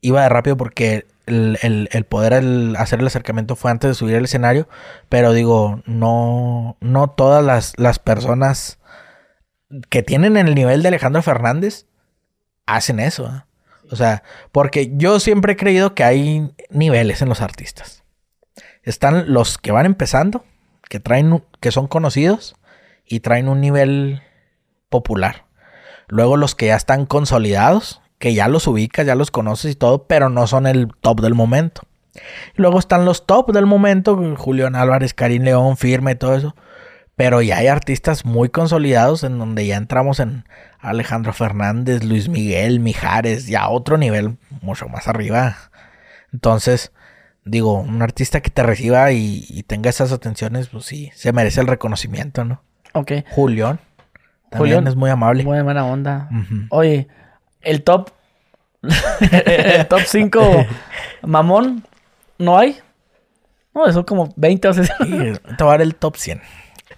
iba de rápido porque el, el, poder hacer el acercamiento fue antes de subir al escenario. Pero digo, no, no todas las, las personas que tienen el nivel de Alejandro Fernández hacen eso. ¿eh? O sea, porque yo siempre he creído que hay niveles en los artistas. Están los que van empezando que traen, que son conocidos y traen un nivel popular. Luego los que ya están consolidados, que ya los ubicas, ya los conoces y todo, pero no son el top del momento. luego están los top del momento, Julián Álvarez, Karim León, Firme, todo eso. Pero ya hay artistas muy consolidados en donde ya entramos en Alejandro Fernández, Luis Miguel, Mijares, ya otro nivel mucho más arriba. Entonces, digo, un artista que te reciba y, tenga esas atenciones, pues sí, se merece el reconocimiento, ¿no? Ok. Julián. También es muy amable. Muy buena onda. Oye, el top. el top 5 mamón, ¿no hay? No, son como 20 o 60. Sí, te voy a dar el top 100.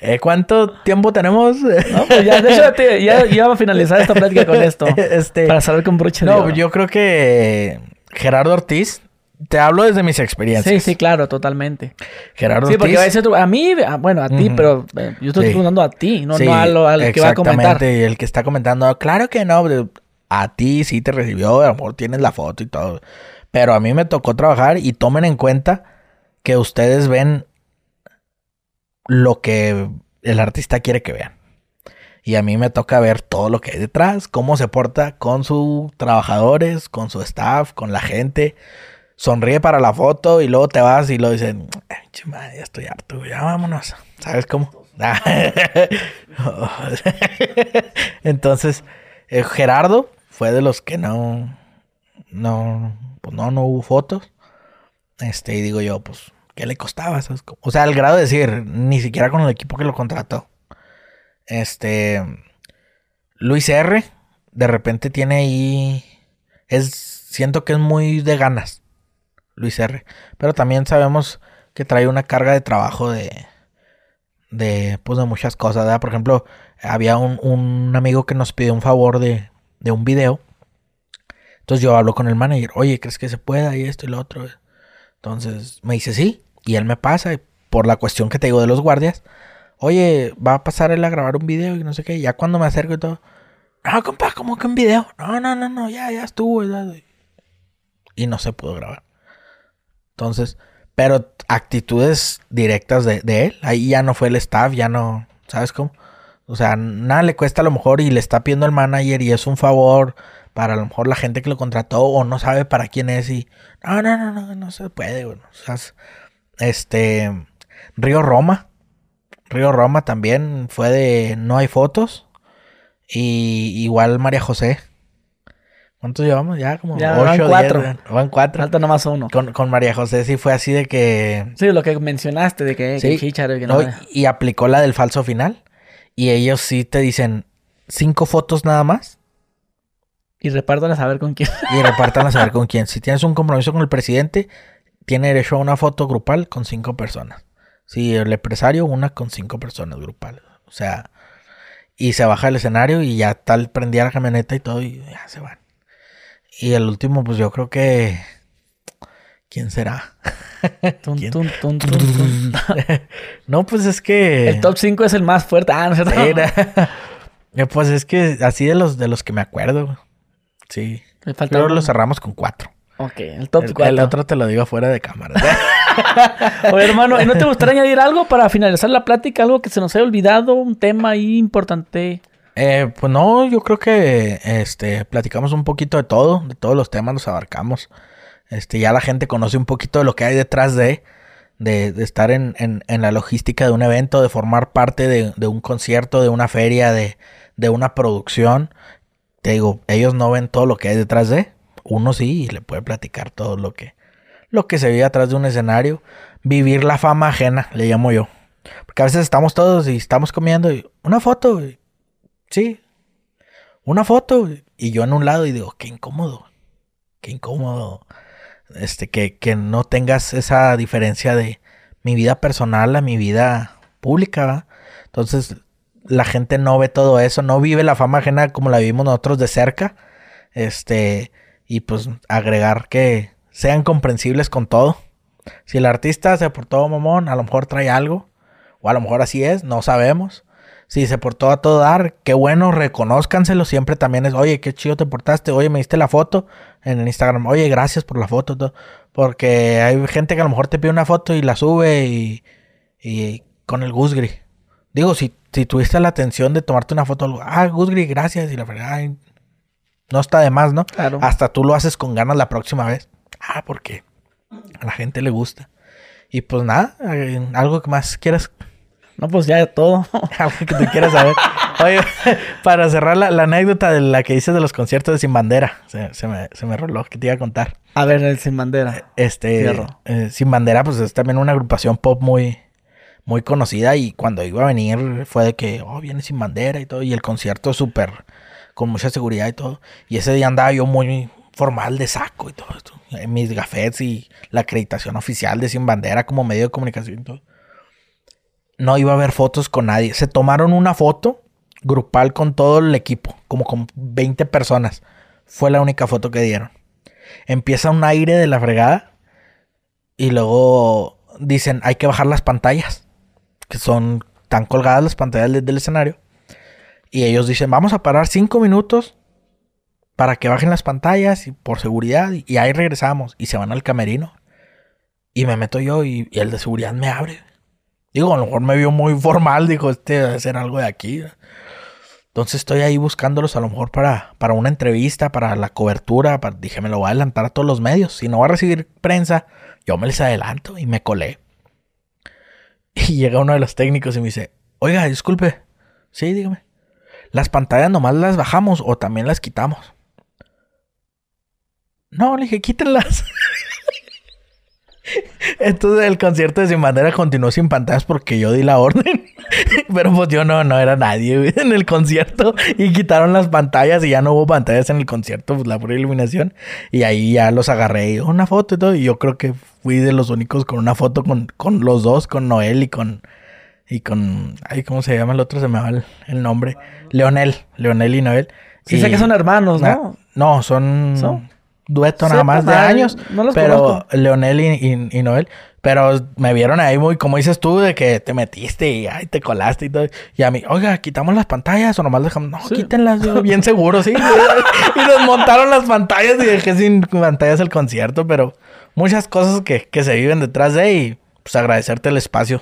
Eh, ¿Cuánto tiempo tenemos? No, pues ya, de hecho, ya, ya a finalizar esta plática con esto. Este, para saber con broche No, yo creo que Gerardo Ortiz te hablo desde mis experiencias. Sí, sí, claro, totalmente. Gerardo Sí, porque a veces a mí, bueno, a ti, pero eh, yo estoy preguntando a ti, no, no a lo, al que va a comentar. Exactamente, el que está comentando, claro que no, a ti sí te recibió, a lo mejor tienes la foto y todo. Pero a mí me tocó trabajar y tomen en cuenta que ustedes ven lo que el artista quiere que vean. Y a mí me toca ver todo lo que hay detrás, cómo se porta con sus trabajadores, con su staff, con la gente sonríe para la foto y luego te vas y lo dicen, ya estoy harto, ya vámonos. ¿Sabes cómo? Entonces, eh, Gerardo fue de los que no, no, pues no, no hubo fotos. Este, y digo yo, pues, ¿qué le costaba? O sea, al grado de decir, ni siquiera con el equipo que lo contrató. Este, Luis R, de repente tiene ahí, es, siento que es muy de ganas. Luis R. Pero también sabemos que trae una carga de trabajo de, de, pues de muchas cosas, Por ejemplo, había un, un, amigo que nos pidió un favor de, de un video. Entonces yo hablo con el manager, oye, ¿crees que se pueda? Y esto y lo otro. Entonces me dice sí, y él me pasa, por la cuestión que te digo de los guardias. Oye, va a pasar él a grabar un video y no sé qué. Ya cuando me acerco y todo. No, compa, ¿cómo que un video? No, no, no, no, ya, ya estuvo. Y no se pudo grabar. Entonces, pero actitudes directas de, de él. Ahí ya no fue el staff, ya no. ¿Sabes cómo? O sea, nada le cuesta a lo mejor y le está pidiendo el manager y es un favor para a lo mejor la gente que lo contrató o no sabe para quién es y no, no, no, no, no se puede, O sea, este Río Roma. Río Roma también fue de no hay fotos. Y igual María José. ¿Cuántos llevamos? Ya como Ya, ocho, van cuatro. diez, van cuatro. Falta nomás uno. Con, con María José sí fue así de que Sí, lo que mencionaste de que, que Sí. que No, no. y aplicó la del falso final. Y ellos sí te dicen cinco fotos nada más. Y repártanlas a saber con quién. Y repartan a saber con quién. Si tienes un compromiso con el presidente, tiene derecho a una foto grupal con cinco personas. Si el empresario, una con cinco personas grupales. O sea, y se baja el escenario y ya tal prendía la camioneta y todo y ya se van. Y el último, pues yo creo que... ¿Quién será? Tun, ¿Quién? tun, tun, tun, tun. no, pues es que... El top 5 es el más fuerte. Ah, no es cierto. Eh, pues es que así de los de los que me acuerdo. Sí. Pero lo cerramos con cuatro. Ok, el top El, 4. el otro te lo digo fuera de cámara. Oye, hermano, ¿y no te gustaría añadir algo para finalizar la plática? Algo que se nos haya olvidado, un tema ahí importante. Eh, pues no, yo creo que este platicamos un poquito de todo, de todos los temas los abarcamos. Este, ya la gente conoce un poquito de lo que hay detrás de, de, de estar en, en- la logística de un evento, de formar parte de, de un concierto, de una feria, de, de una producción. Te digo, ellos no ven todo lo que hay detrás de. Uno sí, y le puede platicar todo lo que, lo que se vive atrás de un escenario. Vivir la fama ajena, le llamo yo. Porque a veces estamos todos y estamos comiendo y una foto, y- sí, una foto. Y yo en un lado y digo, qué incómodo, qué incómodo. Este, que, que no tengas esa diferencia de mi vida personal a mi vida pública. Entonces, la gente no ve todo eso, no vive la fama ajena como la vivimos nosotros de cerca. Este, y pues agregar que sean comprensibles con todo. Si el artista se portó mamón, a lo mejor trae algo, o a lo mejor así es, no sabemos. Si se portó a todo dar, qué bueno, reconózcanselo. Siempre también es, oye, qué chido te portaste, oye, me diste la foto en el Instagram, oye, gracias por la foto. todo. Porque hay gente que a lo mejor te pide una foto y la sube y, y con el Gusgri. Digo, si, si tuviste la atención de tomarte una foto, ah, Gusgri, gracias, y la ay, no está de más, ¿no? Claro. Hasta tú lo haces con ganas la próxima vez. Ah, porque a la gente le gusta. Y pues nada, eh, algo que más quieras No, pues ya todo. algo que tú quieras saber. Oye, para cerrar la, la anécdota de la que dices de los conciertos de Sin Bandera, se, se me, se me roló que te iba a contar. A ver, el sin bandera. Este, eh, Sin Bandera, pues es también una agrupación pop muy, muy conocida. Y cuando iba a venir fue de que, oh, viene Sin Bandera y todo. Y el concierto súper, con mucha seguridad y todo. Y ese día andaba yo muy formal de saco y todo esto. Mis gafetes y la acreditación oficial de Sin Bandera como medio de comunicación y todo. No iba a haber fotos con nadie. Se tomaron una foto grupal con todo el equipo, como con 20 personas. Fue la única foto que dieron. Empieza un aire de la fregada y luego dicen hay que bajar las pantallas, que son tan colgadas las pantallas del, escenario. Y ellos dicen vamos a parar cinco minutos para que bajen las pantallas y por seguridad y, ahí regresamos y se van al camerino. Y me meto yo y el de seguridad me abre. Digo, a lo mejor me vio muy formal, dijo, este debe ser algo de aquí. Entonces estoy ahí buscándolos a lo mejor para, para una entrevista, para la cobertura. para- dije, me lo voy a adelantar a todos los medios. Si no va a recibir prensa, yo me les adelanto y me colé. Y llega uno de los técnicos y me dice, oiga, disculpe. Sí, dígame. ¿Las pantallas nomás las bajamos o también las quitamos? No, le dije, quítenlas. Entonces el concierto de Sin Bandera continuó sin pantallas porque yo di la orden. Pero pues yo no, no era nadie en el concierto. Y quitaron las pantallas y ya no hubo pantallas en el concierto, pues la pura iluminación. Y ahí ya los agarré y una foto y todo. Y yo creo que fui de los únicos con una foto con, con los dos, con Noel y con... Y con... Ay, ¿cómo se llama el otro? Se me va el, el nombre. Leonel. Leonel y Noel. Sí Y- sé que son hermanos, ¿no? no, son... ¿Son? Dueto nada más de madre, años. no los pero conozco. Leonel y, y- y Noel. Pero me vieron ahí muy, como dices tú, de que te metiste y ay, te colaste y todo. Y a mí, oiga, quitamos las pantallas o nomás dejamos. No, Sí. quítenlas, yo bien seguro, sí. y nos montaron las pantallas y dejé sin pantallas el concierto, pero muchas cosas que, que se viven detrás de y pues agradecerte el espacio.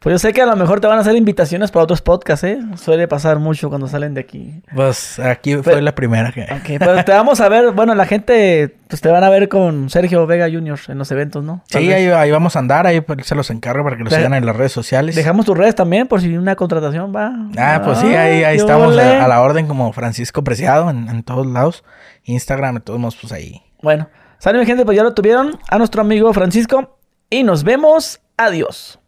Pues yo sé que a lo mejor te van a hacer invitaciones para otros podcasts, ¿eh? Suele pasar mucho cuando salen de aquí. Pues aquí fue la primera que. Ok, pero te vamos a ver, bueno, la gente, pues te van a ver con Sergio Vega Jr. en los eventos, ¿no? Sí, ahí, ahí vamos a andar, ahí pues, se los encargo para que los sigan en las redes sociales. Dejamos tus redes también por si una contratación va. Ah, pues sí, ahí, ahí qué estamos a, a la orden como Francisco Preciado en, en todos lados. Instagram, de todos modos, pues ahí. Bueno, sale mi gente, pues ya lo tuvieron a nuestro amigo Francisco y nos vemos. Adiós.